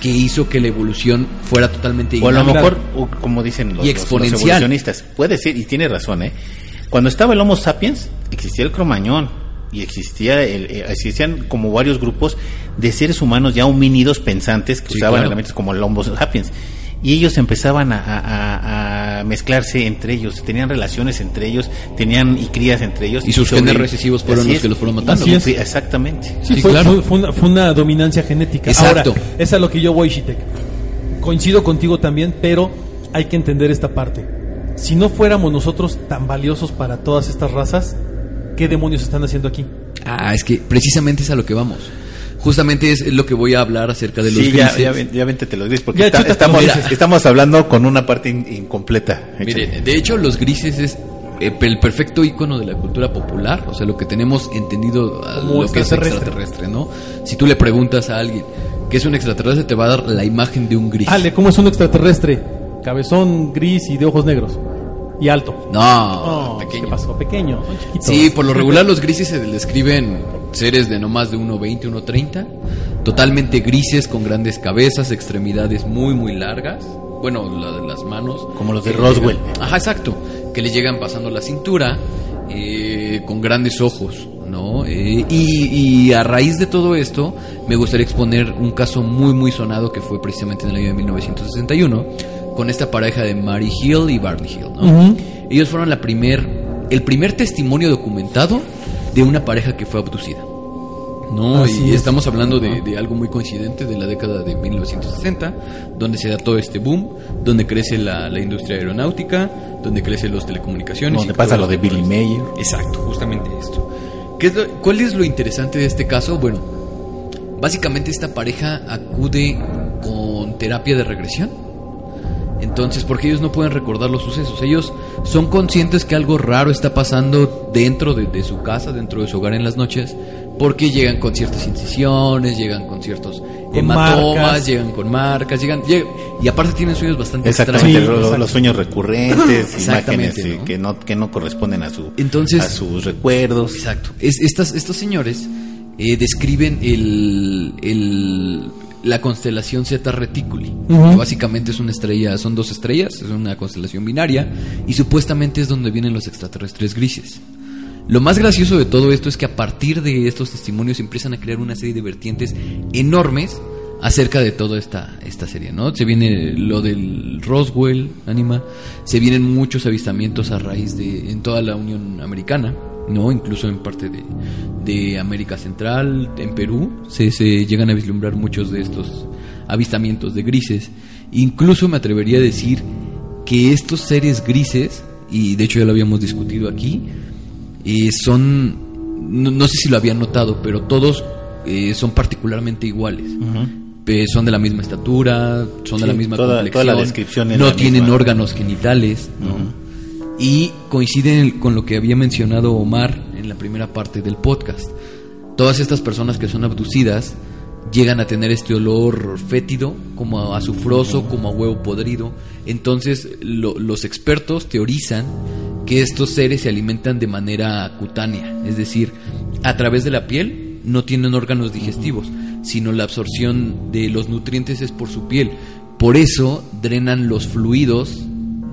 que hizo que la evolución fuera totalmente O a lo mejor, o como dicen los, Y los- los exponencial. evolucionistas, puede ser, y tiene razón, ¿eh? Cuando estaba el Homo sapiens, existía el cromañón, y existía el, eh, existían como varios grupos de seres humanos ya homínidos pensantes que Sí, usaban claro. elementos como el Homo sapiens. Y ellos empezaban a, a- a- a mezclarse entre ellos, tenían relaciones entre ellos, tenían y crías entre ellos. Y sus genes recesivos fueron los es. que los fueron matando. Así es. Exactamente. Sí, Sí, fue, claro. fue- fue una, fue una dominancia genética. Exacto. Ahora, es a lo que yo voy, Shitek. Coincido contigo también, pero hay que entender esta parte. Si no fuéramos nosotros tan valiosos para todas estas razas, ¿qué demonios están haciendo aquí? Ah, es que precisamente es a lo que vamos. Justamente es lo que voy a hablar acerca de los Sí, ya, grises. ya, ven- ya véntete los grises, porque Ya, está- estamos, estamos hablando con una parte in- incompleta. Mire, de hecho los grises es eh, el perfecto icono de la cultura popular, o sea, lo que tenemos entendido a Como lo que es extraterrestre. extraterrestre, ¿no? Si tú le preguntas a alguien qué es un extraterrestre, te va a dar la imagen de un gris. Ale, ¿cómo es un extraterrestre? Cabezón gris y de ojos negros. Y alto. No, No, pequeño. ¿qué pasó? Pequeño, son chiquitos. Sí, por lo regular los grises se describen seres de no más de 1,20, 1,30, totalmente grises con grandes cabezas, extremidades muy muy largas, bueno, la de las manos. Como los de Roswell. llegan- ajá, exacto, que le llegan pasando la cintura, eh, con grandes ojos, ¿no? Eh, y, y a raíz de todo esto, me gustaría exponer un caso muy muy sonado que fue precisamente en el año de 1961, con esta pareja de Mary Hill y Barney Hill, ¿no? Ellos fueron la primer, el primer testimonio documentado de una pareja que fue abducida. No, Así y es. estamos hablando de, de algo muy coincidente de la década de 1960, donde se da todo este boom, donde crece la, la industria aeronáutica, donde crecen los telecomunicaciones. Donde pasa lo de Billy. Mayer. Exacto, justamente esto. ¿Qué es lo- ¿Cuál es lo interesante de este caso? Bueno, básicamente esta pareja acude con terapia de regresión. Entonces, porque ellos no pueden recordar los sucesos, ellos son conscientes que algo raro está pasando dentro de, de su casa, dentro de su hogar en las noches, porque llegan con ciertas incisiones, llegan con ciertos Con hematomas, marcas. llegan con marcas, llegan, lleg- y aparte tienen sueños bastante Exactamente, extraños. lo- lo- exacto. los sueños recurrentes, Exactamente, imágenes eh, ¿no? que no que no corresponden a su Entonces- a sus recuerdos. Exacto. Es, estas, estos señores eh, describen el, el- la constelación Zeta Reticuli. Que básicamente es una estrella, son dos estrellas, es una constelación binaria y supuestamente es donde vienen los extraterrestres grises. Lo más gracioso de todo esto es que a partir de estos testimonios empiezan a crear una serie de vertientes enormes acerca de toda esta, esta serie, ¿no? Se viene lo del Roswell, Anima, se vienen muchos avistamientos a raíz de, en toda la Unión Americana, ¿no? Incluso en parte de, de América Central, en Perú, se, se llegan a vislumbrar muchos de estos avistamientos de grises. Incluso me atrevería a decir que estos seres grises, y de hecho ya lo habíamos discutido aquí, eh, son, no, no sé si lo habían notado, pero todos eh, son particularmente iguales. Eh, son de la misma estatura, son de la misma toda- complexión, toda la descripción es no la tienen misma. órganos genitales, ¿no? y coinciden con lo que había mencionado Omar en la primera parte del podcast. Todas estas personas que son abducidas llegan a tener este olor fétido, como a azufroso, como a huevo podrido. Entonces lo- los expertos teorizan que estos seres se alimentan de manera cutánea, es decir, a través de la piel no tienen órganos digestivos, sino la absorción de los nutrientes es por su piel. Por eso drenan los fluidos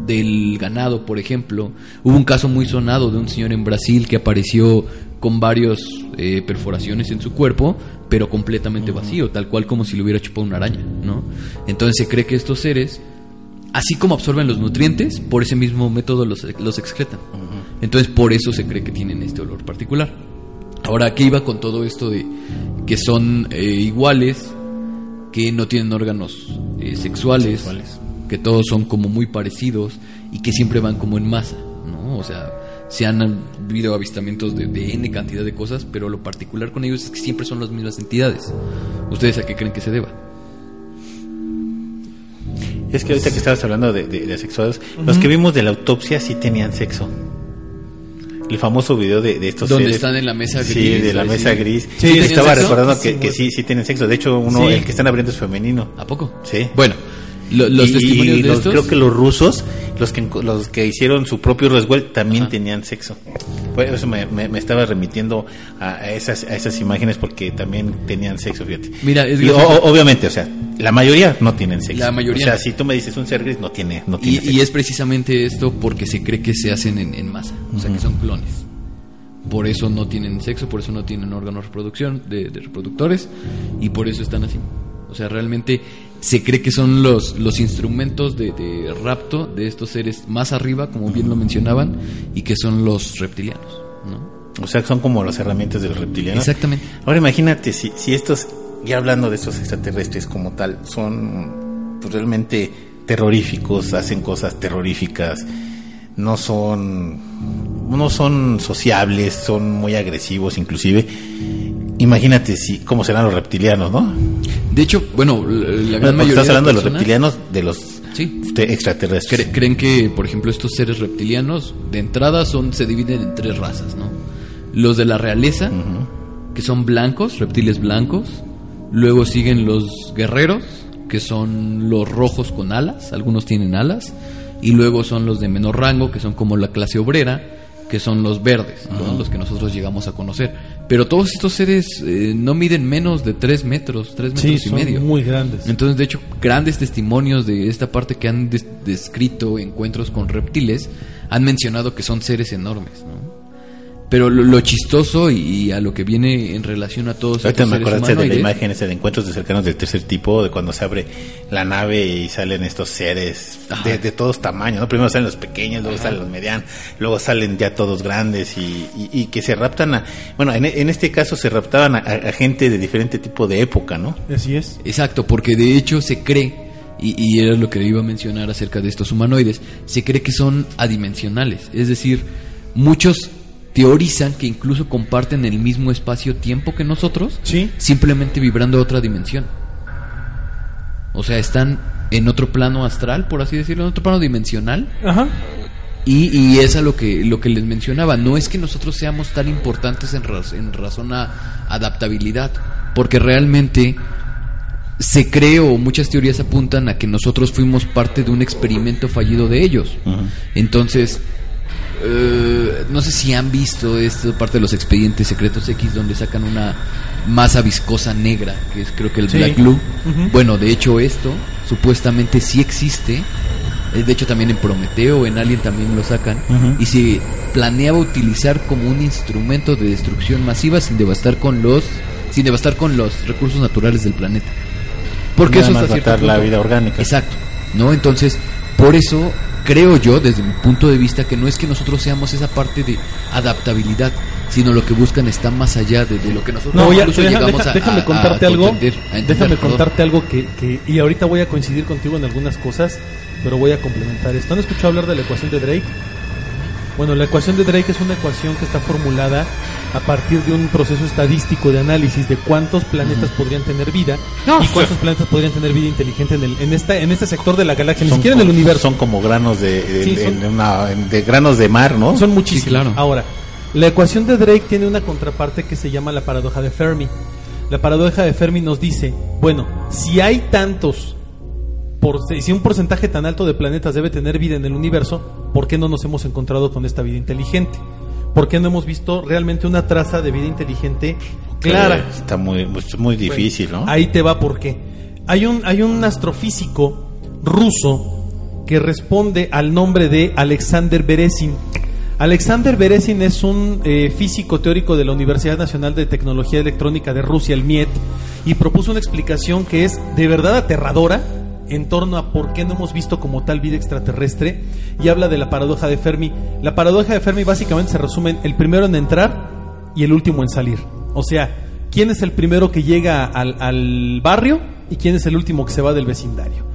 del ganado, por ejemplo. Hubo un caso muy sonado de un señor en Brasil que apareció con varios eh, perforaciones en su cuerpo, pero completamente vacío, tal cual como si le hubiera chupado una araña, ¿no? Entonces se cree que estos seres así como absorben los nutrientes, por ese mismo método los, los excretan. Entonces, por eso se cree que tienen este olor particular. Ahora, ¿qué iba con todo esto de que son eh, iguales, que no tienen órganos eh, sexuales, Sexuales. que todos son como muy parecidos y que siempre van como en masa, ¿no? O sea, se han habido avistamientos de, de N cantidad de cosas, pero lo particular con ellos es que siempre son las mismas entidades. ¿Ustedes a qué creen que se deba? Es que ahorita que estabas hablando de, de, de asexuados, los que vimos de la autopsia sí tenían sexo. El famoso video de, de estos Donde seres. están en la mesa Sí, gris, de la ahí mesa sí. gris. ¿Sí Sí, estaba sexo? recordando que, Sí, que sí, sí tienen sexo. De hecho, uno, Sí. el que están abriendo es femenino. ¿A poco? Sí. Bueno, lo- los Y- testimonios y de los- estos... creo que los rusos, los que los que hicieron su propio Roswell, también Ajá. tenían sexo. Por eso me, me- me estaba remitiendo a, esas a esas imágenes porque también tenían sexo, fíjate. Mira, es Y o- obviamente, o sea, la mayoría no tienen sexo. La mayoría O sea, si tú me dices un ser gris no tiene no tiene Y, sexo. y es precisamente esto porque se cree que se hacen en, en masa, o sea que son clones. Por eso no tienen sexo, por eso no tienen órganos de reproducción, de, de reproductores, y por eso están así. O sea, realmente se cree que son los, los instrumentos de, de rapto de estos seres más arriba, como bien lo mencionaban, y que son los reptilianos, ¿no? O sea, son como las herramientas del reptiliano. Exactamente. Ahora imagínate si, si estos, ya hablando de estos extraterrestres como tal, son pues, realmente terroríficos, hacen cosas terroríficas, no son, no son sociables, son muy agresivos inclusive. Imagínate si cómo serán los reptilianos, ¿no? De hecho, bueno, la, gran mayoría estás hablando de los reptilianos, de los Sí. te- extraterrestres. Cre- creen que, por ejemplo, estos seres reptilianos de entrada son se dividen en tres razas, ¿no? Los de la realeza, que son blancos, reptiles blancos. Luego siguen los guerreros, que son los rojos con alas, algunos tienen alas. Y luego son los de menor rango, que son como la clase obrera, que son los verdes, ¿no? los que nosotros llegamos a conocer. Pero todos estos seres eh, no miden menos de tres metros, tres metros Sí, y son medio. muy grandes. Entonces, de hecho, grandes testimonios de esta parte que han des- descrito encuentros con reptiles han mencionado que son seres enormes, ¿no? Pero lo, lo chistoso y, y a lo que viene en relación a todos Ahorita estos me seres acordaste de la imagen esa de encuentros de cercanos del tercer tipo, de cuando se abre la nave y salen estos seres de, de todos tamaños, ¿no? Primero salen los pequeños, luego salen los medianos, luego salen ya todos grandes y, y- y que se raptan a... Bueno, en, en este caso se raptaban a, a- a gente de diferente tipo de época, ¿no? Así es. Exacto, porque de hecho se cree, y, y era lo que iba a mencionar acerca de estos humanoides, se cree que son adimensionales. Es decir, muchos teorizan que incluso comparten el mismo espacio-tiempo que nosotros, Sí. simplemente vibrando a otra dimensión. O sea, están en otro plano astral, por así decirlo, en otro plano dimensional. Ajá. Y, y es a lo que, lo que les mencionaba. No es que nosotros seamos tan importantes en, raz- en razón a adaptabilidad, porque realmente se cree o muchas teorías apuntan a que nosotros fuimos parte de un experimento fallido de ellos. Entonces, eh, no sé si han visto esta parte de los expedientes secretos X donde sacan una masa viscosa negra, que es creo que el Sí. Black Glue. Ujú. Bueno, de hecho esto supuestamente sí existe. Eh, De hecho también en Prometeo, en Alien también lo sacan. Y se planeaba utilizar como un instrumento de destrucción masiva sin devastar con los sin devastar con los recursos naturales del planeta. Porque Nada eso matar la vida orgánica. Exacto, ¿no? Entonces, por eso creo yo, desde mi punto de vista, que no es que nosotros seamos esa parte de adaptabilidad, sino lo que buscan está más allá de, de lo que nosotros No, ya, incluso deja- llegamos deja- a- déjame a- a contarte algo. entender, déjame perdón. contarte algo que, que- y ahorita voy a coincidir contigo en algunas cosas, pero voy a complementar esto. ¿Han escuchado hablar de la ecuación de Drake? Bueno, la ecuación de Drake es una ecuación que está formulada a partir de un proceso estadístico de análisis de cuántos planetas podrían tener vida y cuántos planetas podrían tener vida inteligente en, el, en, esta, en este sector de la galaxia, ni Son siquiera en el como- universo. Son como granos de, de- Sí, de- son- de una- de granos de mar, ¿no? Son muchísimos. Sí, claro. Ahora, la ecuación de Drake tiene una contraparte que se llama la paradoja de Fermi. La paradoja de Fermi nos dice, bueno, si hay tantos, por, si un porcentaje tan alto de planetas debe tener vida en el universo, ¿por qué no nos hemos encontrado con esta vida inteligente? ¿Por qué no hemos visto realmente una traza de vida inteligente clara? Está muy, pues, muy difícil, Bueno, ¿no? Ahí te va por qué. Hay un, hay un astrofísico ruso que responde al nombre de Alexander Beresin. Alexander Beresin es un eh, físico teórico de la Universidad Nacional de Tecnología Electrónica de Rusia, el MIET, y propuso una explicación que es de verdad aterradora en torno a por qué no hemos visto como tal vida extraterrestre y habla de la paradoja de Fermi. La paradoja de Fermi básicamente se resume en el primero en entrar y el último en salir. O sea, ¿quién es el primero que llega al, al barrio y quién es el último que se va del vecindario?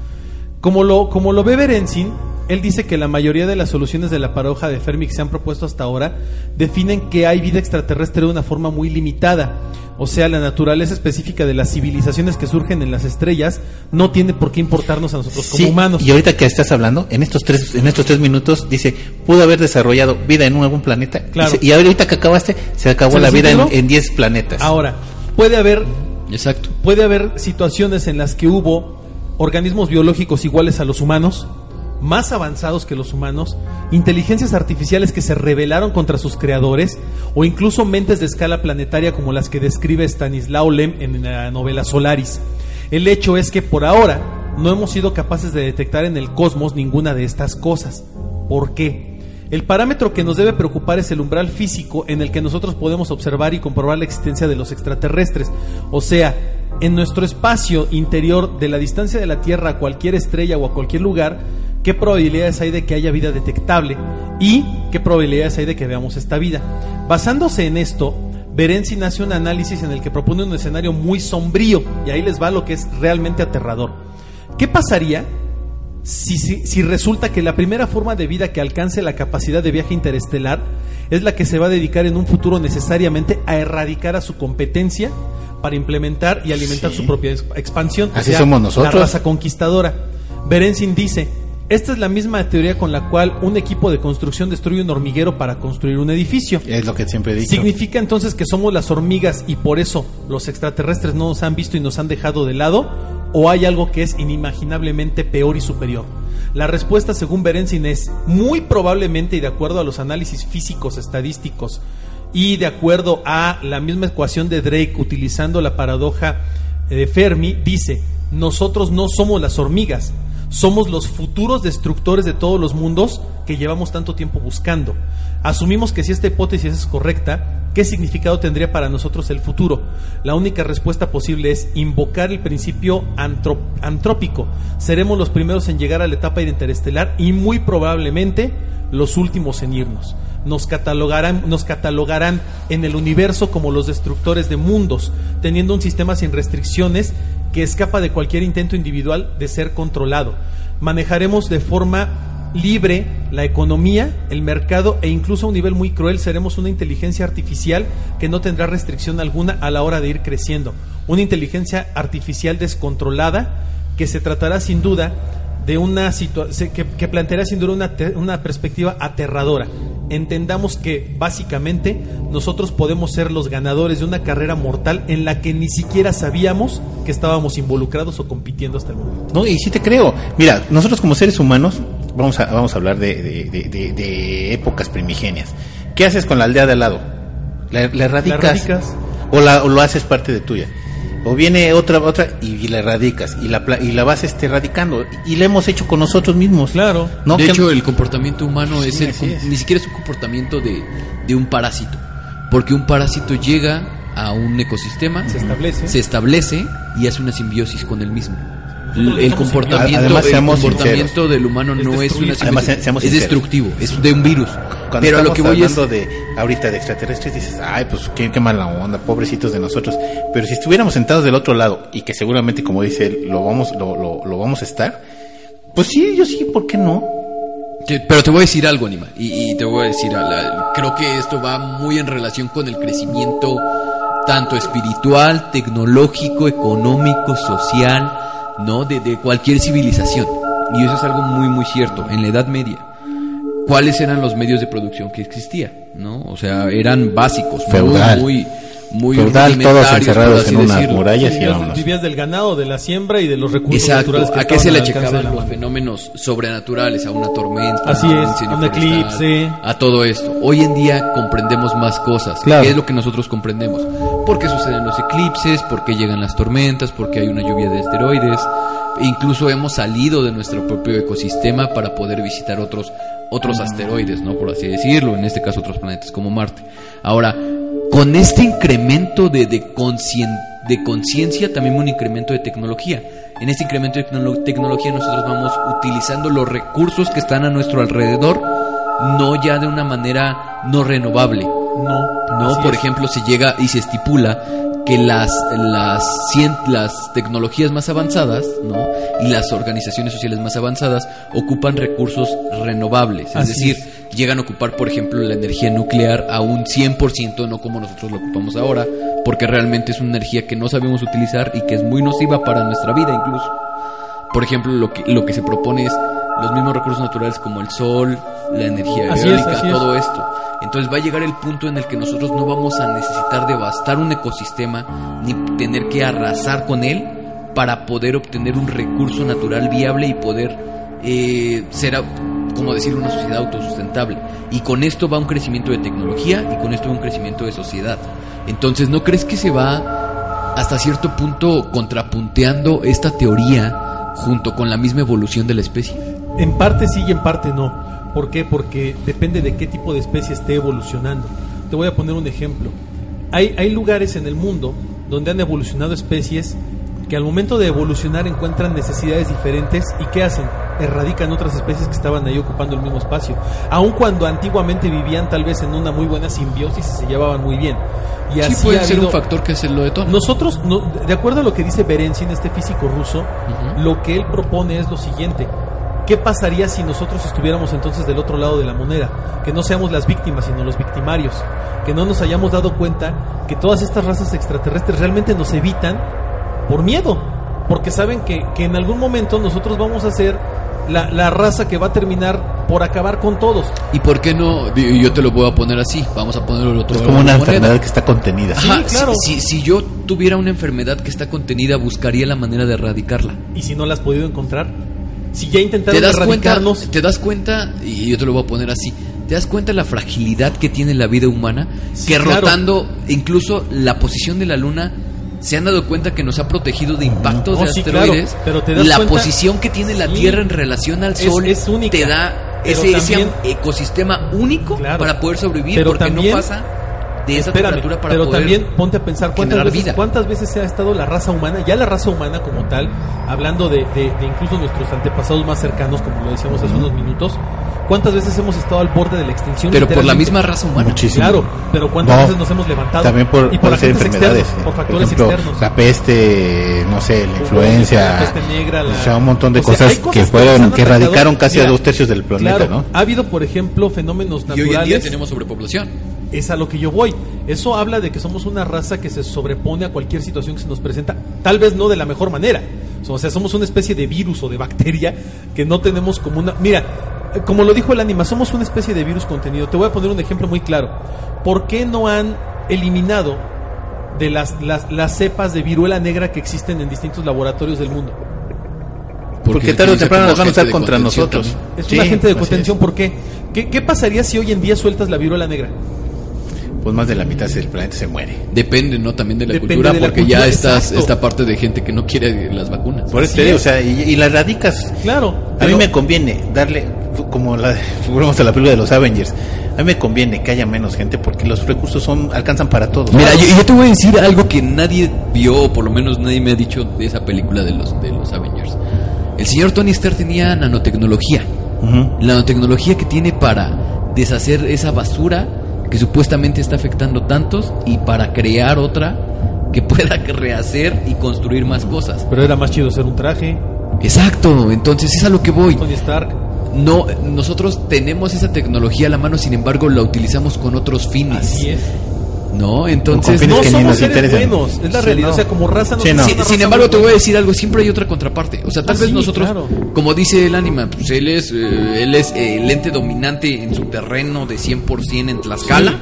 Como lo, como lo ve Berenzin, él dice que la mayoría de las soluciones de la paradoja de Fermi que se han propuesto hasta ahora definen que hay vida extraterrestre de una forma muy limitada. O sea, la naturaleza específica de las civilizaciones que surgen en las estrellas no tiene por qué importarnos a nosotros como Sí, humanos. Y ahorita que estás hablando, en estos tres, en estos tres minutos, dice, pudo haber desarrollado vida en algún planeta. Claro. Y, se- y ahorita que acabaste, se acabó ¿Se la vida en, 10 planetas. Ahora, puede haber Exacto. puede haber situaciones en las que hubo organismos biológicos iguales a los humanos, más avanzados que los humanos, inteligencias artificiales que se rebelaron contra sus creadores, o incluso mentes de escala planetaria como las que describe Stanislao Lem en la novela Solaris. El hecho es que por ahora no hemos sido capaces de detectar en el cosmos ninguna de estas cosas. ¿Por qué? El parámetro que nos debe preocupar es el umbral físico en el que nosotros podemos observar y comprobar la existencia de los extraterrestres. O sea, en nuestro espacio interior de la distancia de la Tierra a cualquier estrella o a cualquier lugar, ¿qué probabilidades hay de que haya vida detectable? Y qué probabilidades hay de que veamos esta vida. Basándose en esto, Berenzin hace un análisis en el que propone un escenario muy sombrío, y ahí les va lo que es realmente aterrador. ¿Qué pasaría si, si, si resulta que la primera forma de vida que alcance la capacidad de viaje interestelar es la que se va a dedicar en un futuro necesariamente a erradicar a su competencia para implementar y alimentar Sí. su propia ex- expansión. Así somos nosotros. La raza conquistadora. Berenzin dice, esta es la misma teoría con la cual un equipo de construcción destruye un hormiguero para construir un edificio. Es lo que siempre he dicho. ¿Significa entonces que somos las hormigas y por eso los extraterrestres no nos han visto y nos han dejado de lado? ¿O hay algo que es inimaginablemente peor y superior? La respuesta, según Berenzin, es muy probablemente, y de acuerdo a los análisis físicos estadísticos y de acuerdo a la misma ecuación de Drake utilizando la paradoja eh, de Fermi, dice, nosotros no somos las hormigas, somos los futuros destructores de todos los mundos que llevamos tanto tiempo buscando. Asumimos que si esta hipótesis es correcta, ¿qué significado tendría para nosotros el futuro? La única respuesta posible es invocar el principio antrópico. Seremos los primeros en llegar a la etapa interestelar y muy probablemente los últimos en irnos. Nos catalogarán, nos catalogarán en el universo como los destructores de mundos, teniendo un sistema sin restricciones que escapa de cualquier intento individual de ser controlado. Manejaremos de forma libre la economía, el mercado e incluso a un nivel muy cruel seremos una inteligencia artificial que no tendrá restricción alguna a la hora de ir creciendo. Una inteligencia artificial descontrolada que se tratará sin duda de una situación que, que planteará sin duda una, una perspectiva aterradora. Entendamos que básicamente nosotros podemos ser los ganadores de una carrera mortal en la que ni siquiera sabíamos que estábamos involucrados o compitiendo hasta el momento. No, y sí te creo. Mira, nosotros como seres humanos, vamos a, vamos a hablar de, de- de- de- de épocas primigenias. ¿Qué haces con la aldea de al lado? ¿La, la erradicas? La erradicas. ¿O, la, o lo haces parte de tuya? O viene otra, otra y, la erradicas y la, pla- y la vas este, erradicando. Y la hemos hecho con nosotros mismos. Claro. ¿no? de Que- hecho, el comportamiento humano Sí, es el, es. ni siquiera es un comportamiento de, de un parásito. Porque un parásito llega a un ecosistema, Se establece. se establece y hace una simbiosis con el mismo. El, comportamiento, Además, el seamos comportamiento sinceros. del humano Es no es una. Además, simbiosis, es destructivo, es de un virus. Cuando Pero a lo que voy es hablando de ahorita de extraterrestres dices, ay, pues qué, qué mala onda, pobrecitos de nosotros. Pero si estuviéramos sentados del otro lado y que seguramente, como dice él, lo vamos, lo, lo, lo vamos a estar, pues sí, yo sí, ¿por qué no? Pero te voy a decir algo, Anima, y, y te voy a decir, a la- creo que esto va muy en relación con el crecimiento tanto espiritual, tecnológico, económico, social, ¿no? De, de cualquier civilización. Y eso es algo muy, muy cierto. En la Edad Media, ¿cuáles eran los medios de producción que existía? ¿No? O sea, eran básicos, muy, Feudal. muy, muy Feudal, todos rudimentarios, encerrados en unas decirlo. murallas y Vivías, vámonos. vivías del ganado, de la siembra y de los recursos Exacto, naturales que ¿a qué se le checaban los fenómenos sobrenaturales? A una tormenta, Así a un es, incendio a un forestal, eclipse. a todo esto. Hoy en día comprendemos más cosas. Claro. ¿Qué es lo que nosotros comprendemos? ¿Por qué suceden los eclipses? ¿Por qué llegan las tormentas? ¿Por qué hay una lluvia de asteroides? E incluso hemos salido de nuestro propio ecosistema para poder visitar otros otros asteroides, ¿no? Por así decirlo, en este caso otros planetas como Marte. Ahora, con este incremento de, de concien- de conciencia, también un incremento de tecnología. en este incremento de tecno- tecnología nosotros vamos utilizando los recursos que están a nuestro alrededor, no ya de una manera no renovable. No. No, por es. ejemplo, se llega y se estipula que las las cien- las tecnologías más avanzadas, ¿no? Y las organizaciones sociales más avanzadas ocupan recursos renovables, es Así decir, llegan a ocupar, por ejemplo, la energía nuclear a un 100%, no como nosotros lo ocupamos ahora, porque realmente es una energía que no sabemos utilizar y que es muy nociva para nuestra vida incluso. Por ejemplo, lo que, lo que se propone es los mismos recursos naturales como el sol, la energía Así eólica, es. todo esto. Entonces va a llegar el punto en el que nosotros no vamos a necesitar devastar un ecosistema ni tener que arrasar con él para poder obtener un recurso natural viable y poder eh, ser, como decir, una sociedad autosustentable. Y con esto va un crecimiento de tecnología y con esto va un crecimiento de sociedad. Entonces, ¿no crees que se va hasta cierto punto contrapunteando esta teoría junto con la misma evolución de la especie? En parte sí y en parte no. ¿Por qué? Porque depende de qué tipo de especie esté evolucionando. Te voy a poner un ejemplo. Hay, hay lugares en el mundo donde han evolucionado especies que al momento de evolucionar encuentran necesidades diferentes y ¿qué hacen? Erradican otras especies que estaban ahí ocupando el mismo espacio. Aun cuando antiguamente vivían tal vez en una muy buena simbiosis y se llevaban muy bien. Y así sí, puede ha ser un habido- factor que se lo detona. nosotros, no- de acuerdo a lo que dice Berenzin, este físico ruso, lo que él propone es lo siguiente. ¿Qué pasaría si nosotros estuviéramos entonces del otro lado de la moneda? Que no seamos las víctimas, sino los victimarios. Que no nos hayamos dado cuenta que todas estas razas extraterrestres realmente nos evitan por miedo. Porque saben que, que en algún momento nosotros vamos a ser la, la raza que va a terminar por acabar con todos. ¿Y por qué no? Yo te lo voy a poner así. Vamos a ponerlo del otro Es como una la moneda. enfermedad que está contenida. Sí, Ajá, claro. si, si- si yo tuviera una enfermedad que está contenida, buscaría la manera de erradicarla. Y si no la has podido encontrar, si ya intentaron ¿Te das, cuenta, te das cuenta, y yo te lo voy a poner así, ¿te das cuenta la fragilidad que tiene la vida humana? Sí, que claro. rotando incluso la posición de la luna, se han dado cuenta que nos ha protegido de impactos de sí, asteroides. claro, pero te das la cuenta- posición que tiene la Sí. Tierra en relación al Sol es única. te da ese, ese ecosistema único Claro. para poder sobrevivir, Pero porque también- no pasa de esa Espérame, temperatura para pero poder también ponte a pensar cuántas veces, vida. cuántas veces se ha estado la raza humana, ya la raza humana como tal, hablando de, de- de incluso nuestros antepasados más cercanos, como lo decíamos hace unos minutos, cuántas veces hemos estado al borde de la extinción. pero por la misma raza humana. Muchísimo. Claro, pero cuántas No, veces nos hemos levantado. También por, y por ser agentes enfermedades. externos, eh. por factores ejemplo, externos. la peste, no sé, la influencia, la peste negra, la- o sea, un montón de o sea, cosas, que fueron, que erradicaron casi a dos tercios del planeta, claro, ¿no? Ha habido, por ejemplo, fenómenos Y naturales. hoy en día tenemos sobrepoblación. Es a lo que yo voy. Eso habla de que somos una raza que se sobrepone a cualquier situación que se nos presenta, tal vez no de la mejor manera. O sea, somos una especie de virus o de bacteria que no tenemos como una... Mira, como lo dijo el anima, somos una especie de virus contenido. Te voy a poner un ejemplo muy claro. ¿Por qué no han eliminado de las, las, las cepas de viruela negra que existen en distintos laboratorios del mundo? Porque tarde o temprano nos van a usar contra nosotros. Es Sí, un agente de contención. ¿Por qué? qué? ¿Qué pasaría si hoy en día sueltas la viruela negra? Pues más de la mitad del planeta se muere. Depende, ¿no? También de la Depende cultura, de la porque cultura, ya estás exacto. esta parte de gente que no quiere las vacunas. Por eso Así te digo, o sea, y, y la radicas. Claro. A mí me conviene darle, como la, volvemos a la película de los Avengers, a mí me conviene que haya menos gente porque los recursos son alcanzan para todos. Mira, yo, yo te voy a decir algo que nadie vio, o por lo menos nadie me ha dicho de esa película de los, de los Avengers. El señor Tony Stark tenía nanotecnología. La nanotecnología que tiene para deshacer esa basura que supuestamente está afectando tantos y para crear otra que pueda rehacer y construir más cosas. Pero era más chido ser un traje, Exacto, entonces es a lo que voy. Tony Stark. No, nosotros tenemos esa tecnología a la mano, sin embargo la utilizamos con otros fines. Así es. ¿No? Entonces, No que somos nos seres interesan. buenos, es la Sí, realidad. no. O sea, como raza no Sí, somos no. Sin, embargo, te voy a decir algo, siempre hay otra contraparte. O sea, tal Ah, vez sí, nosotros, claro. como dice el ánima, pues él es, eh, él es eh, el ente dominante en su terreno de 100% en Tlaxcala.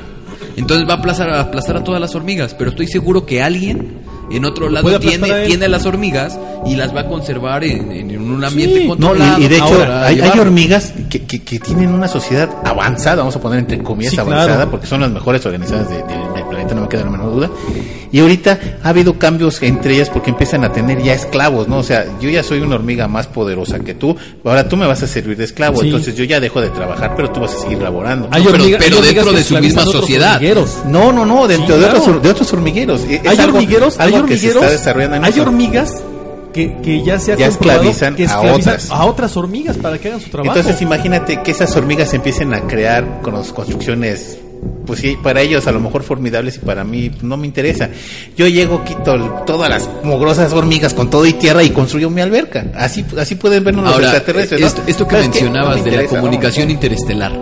Entonces va a aplastar, a aplastar a todas las hormigas, pero estoy seguro que alguien en otro lado tiene, a las hormigas y las va a conservar en, en un ambiente Sí. No, controlado. y, y de hecho, Ahora, hay, hormigas que, que, que tienen una sociedad avanzada, vamos a poner entre comillas Sí, avanzada, claro. porque son las mejores organizadas de- de- no me queda la menor duda. Y ahorita ha habido cambios entre ellas porque empiezan a tener ya esclavos, ¿no? O sea, yo ya soy una hormiga más poderosa que tú, ahora tú me vas a servir de esclavo, Sí. entonces yo ya dejo de trabajar, pero tú vas a seguir laborando. Hay No, pero- hormiga- pero hay hormigas dentro de su misma sociedad. hormigueros. No, no, no, dentro Sí, de, otros, de otros hormigueros. Es Hay algo- hormigueros, hay algo que se hormigueros, está desarrollando en hay eso. hormigas que, que ya se ha Ya esclavizan que a esclavizan otras. a otras hormigas para que hagan su trabajo. Entonces imagínate que esas hormigas empiecen a crear con las construcciones, pues sí, para ellos a lo mejor formidables y para mí no me interesa. Yo llego, quito el- todas las mugrosas hormigas con todo y tierra y construyo mi alberca. Así, así pueden vernos los Ahora, extraterrestres. ¿no? esto, esto que mencionabas No me de la comunicación ¿no? interestelar.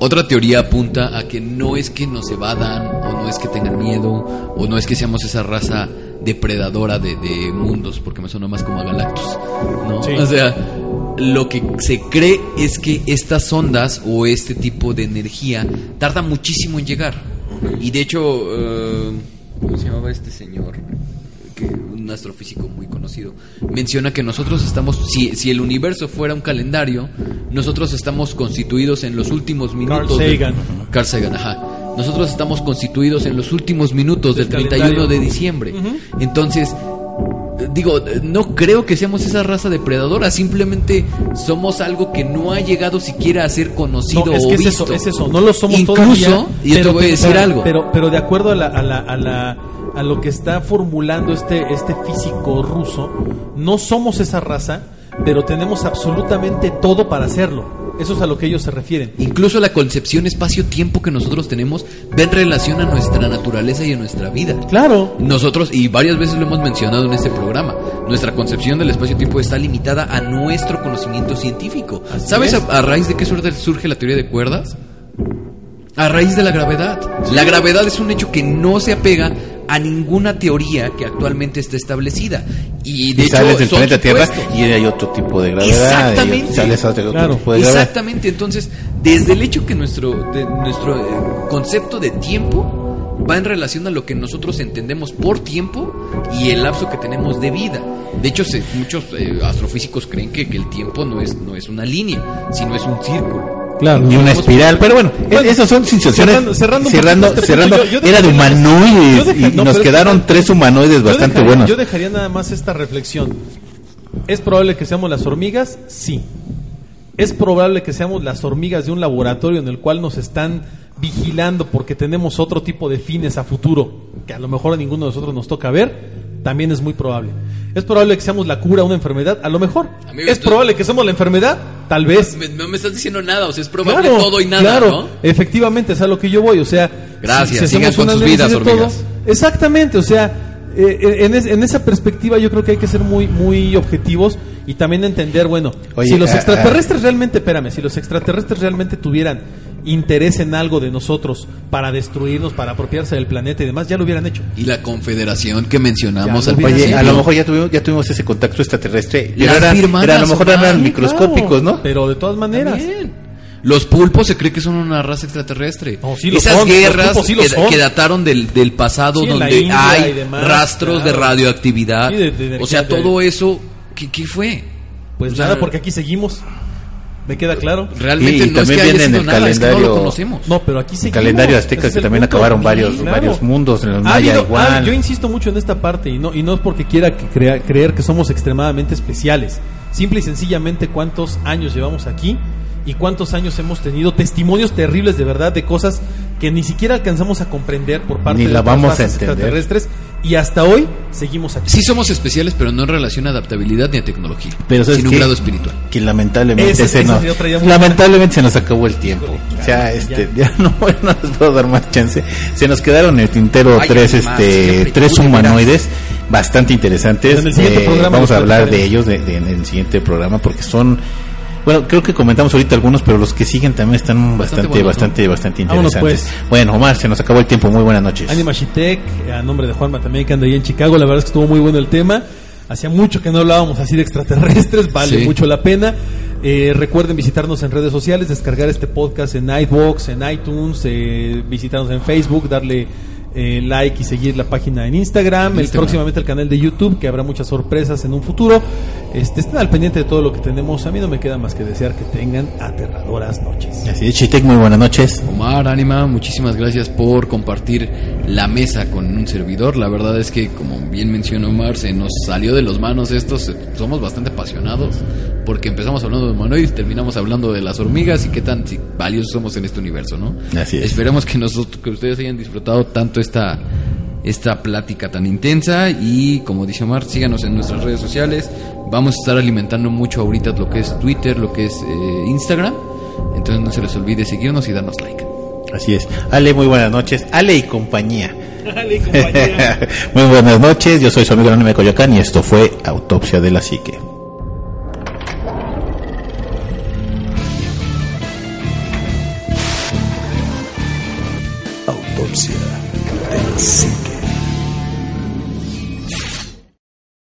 Otra teoría apunta a que no es que nos evadan, o no es que tengan miedo, o no es que seamos esa raza depredadora de, de mundos, porque me suena más como a Galactus, ¿no? Sí. O sea, lo que se cree es que estas ondas o este tipo de energía tarda muchísimo en llegar. Y de hecho, eh, ¿cómo se llamaba este señor? que un astrofísico muy conocido menciona que nosotros estamos si, si el universo fuera un calendario nosotros estamos constituidos en los últimos minutos del- Sagan. Carl Sagan, ajá. nosotros estamos constituidos en los últimos minutos del, Del 31 de diciembre entonces digo no creo que seamos esa raza depredadora simplemente somos algo que no ha llegado siquiera a ser conocido No, es o que es eso, es eso, no lo somos Incluso, todavía. y yo te voy a decir pero- algo. Pero, pero de acuerdo a la, a la, a la- a lo que está formulando este, este físico ruso, no somos esa raza, pero tenemos absolutamente todo para hacerlo. Eso es a lo que ellos se refieren. Incluso la concepción espacio-tiempo que nosotros tenemos va en relación a nuestra naturaleza y a nuestra vida. Claro. Nosotros, y varias veces lo hemos mencionado en este programa, nuestra concepción del espacio-tiempo está limitada a nuestro conocimiento científico. Así ¿Sabes es. a, a raíz de qué surge, surge la teoría de cuerdas? A raíz de la gravedad. La gravedad es un hecho que no se apega a ninguna teoría que actualmente esté establecida. Y de Y hecho, sales del son planeta Tierra y hay otro tipo de gravedad. Exactamente. y sales a otro Claro. tipo de gravedad. Exactamente, entonces, desde el hecho que nuestro, de- nuestro eh, concepto de tiempo va en relación a lo que nosotros entendemos por tiempo y el lapso que tenemos de vida. De hecho, se- muchos eh, astrofísicos creen que, que el tiempo no es, no es una línea, sino es un círculo. Claro. Ni una espiral, pero bueno, Bueno, esas son sensaciones. cerrando- cerrando cerrando, este cerrando- punto, yo- yo era de humanoides y no, nos es quedaron que- tres humanoides bastante dejaría- buenos. Yo dejaría nada más esta reflexión. ¿Es probable que seamos las hormigas? Sí. ¿Es probable que seamos las hormigas de un laboratorio en el cual nos están vigilando porque tenemos otro tipo de fines a futuro que a lo mejor a ninguno de nosotros nos toca ver? También es muy probable. ¿Es probable que seamos la cura a una enfermedad? A lo mejor. Amigo, ¿Es tú- probable que seamos la enfermedad? Tal vez. No me estás diciendo nada, o sea, es probable todo y nada, claro, ¿no? efectivamente, es a lo que yo voy, o sea, Gracias, hacemos sigan con sus vidas, todo- hormigas. exactamente, o sea, eh, en, es- en esa perspectiva yo creo que hay que ser muy muy objetivos y también entender, bueno, Oye, si los ah, extraterrestres realmente, espérame, si los extraterrestres realmente tuvieran interés en algo de nosotros para destruirnos, para apropiarse del planeta y demás, ya lo hubieran hecho. Y la confederación que mencionamos al Oye, a lo mejor ya tuvimos, ya tuvimos ese contacto extraterrestre. Pero Las era, firmas era- a lo mejor eran microscópicos, Claro, ¿no? Pero de todas maneras. También. Los pulpos se cree que son una raza extraterrestre. No, sí lo Esas son, guerras sí que, dataron del, del pasado Sí, donde hay demás, rastros de radioactividad. Sí, de- de energía o sea, todo eso, ¿qué, qué fue? Pues O sea, nada, porque aquí seguimos. Me queda claro. Realmente Y no es también que haya viene en el nada, es que no lo calendario- conocemos. No, pero aquí El seguimos. calendario azteca es que también punto. acabaron varios, claro. varios mundos, en el Ha Maya habido- igual. ah, yo insisto mucho en esta parte y no, y no es porque quiera que crea- creer que somos extremadamente especiales. Simple y sencillamente cuántos años llevamos aquí y cuántos años hemos tenido testimonios terribles de verdad de cosas que ni siquiera alcanzamos a comprender por parte Ni de vamos a entender. extraterrestres y hasta hoy seguimos aquí. Sí somos especiales, pero no en relación a adaptabilidad ni a tecnología. Pero ¿sabes sin un grado espiritual. Que lamentablemente Ese- se ese nos, lamentablemente se nos acabó el tiempo. O sea, ya. este, ya no, no les puedo dar más chance. Se nos quedaron en el tintero Ay, tres, además, este, tres humanoides bastante interesantes. En el siguiente Eh, programa vamos a hablar de ellos de- de- en el siguiente programa porque son bueno, creo que comentamos ahorita algunos, pero los que siguen también están bastante, bastante, bastante Vámonos, interesantes. pues. Bueno, Omar, se nos acabó el tiempo. Muy buenas noches. Anima Shitek, a nombre de Juanma también que anda ahí en Chicago, la verdad es que estuvo muy bueno el tema. Hacía mucho que no hablábamos así de extraterrestres, vale Sí. mucho la pena. Eh, recuerden visitarnos en redes sociales, descargar este podcast en Nightbox, en iTunes, eh, visitarnos en Facebook, darle eh, like y seguir la página en Instagram, el, próximamente el canal de YouTube, que habrá muchas sorpresas en un futuro. Este, estén al pendiente de todo lo que tenemos. A mí no me queda más que desear que tengan aterradoras noches. Así es, Chitec, muy buenas noches. Omar, Anima, muchísimas gracias por compartir la mesa con un servidor. La verdad es que, como bien mencionó Omar, se nos salió de los manos estos. Somos bastante apasionados porque empezamos hablando de humanoides terminamos hablando de las hormigas y qué tan si- valiosos somos en este universo, ¿no? Así es. Esperemos que nosotros, que ustedes hayan disfrutado tanto esta esta plática tan intensa y como dice Omar, síganos en nuestras redes sociales. Vamos a estar alimentando mucho ahorita lo que es Twitter, lo que es eh, Instagram. Entonces no se les olvide seguirnos y darnos like. Así es. Ale, muy buenas noches. Ale y compañía. Dale, compañera. muy buenas noches. Yo soy su amigo Anónimo de Coyoacán y esto fue Autopsia de la Psique. Autopsia de la psique.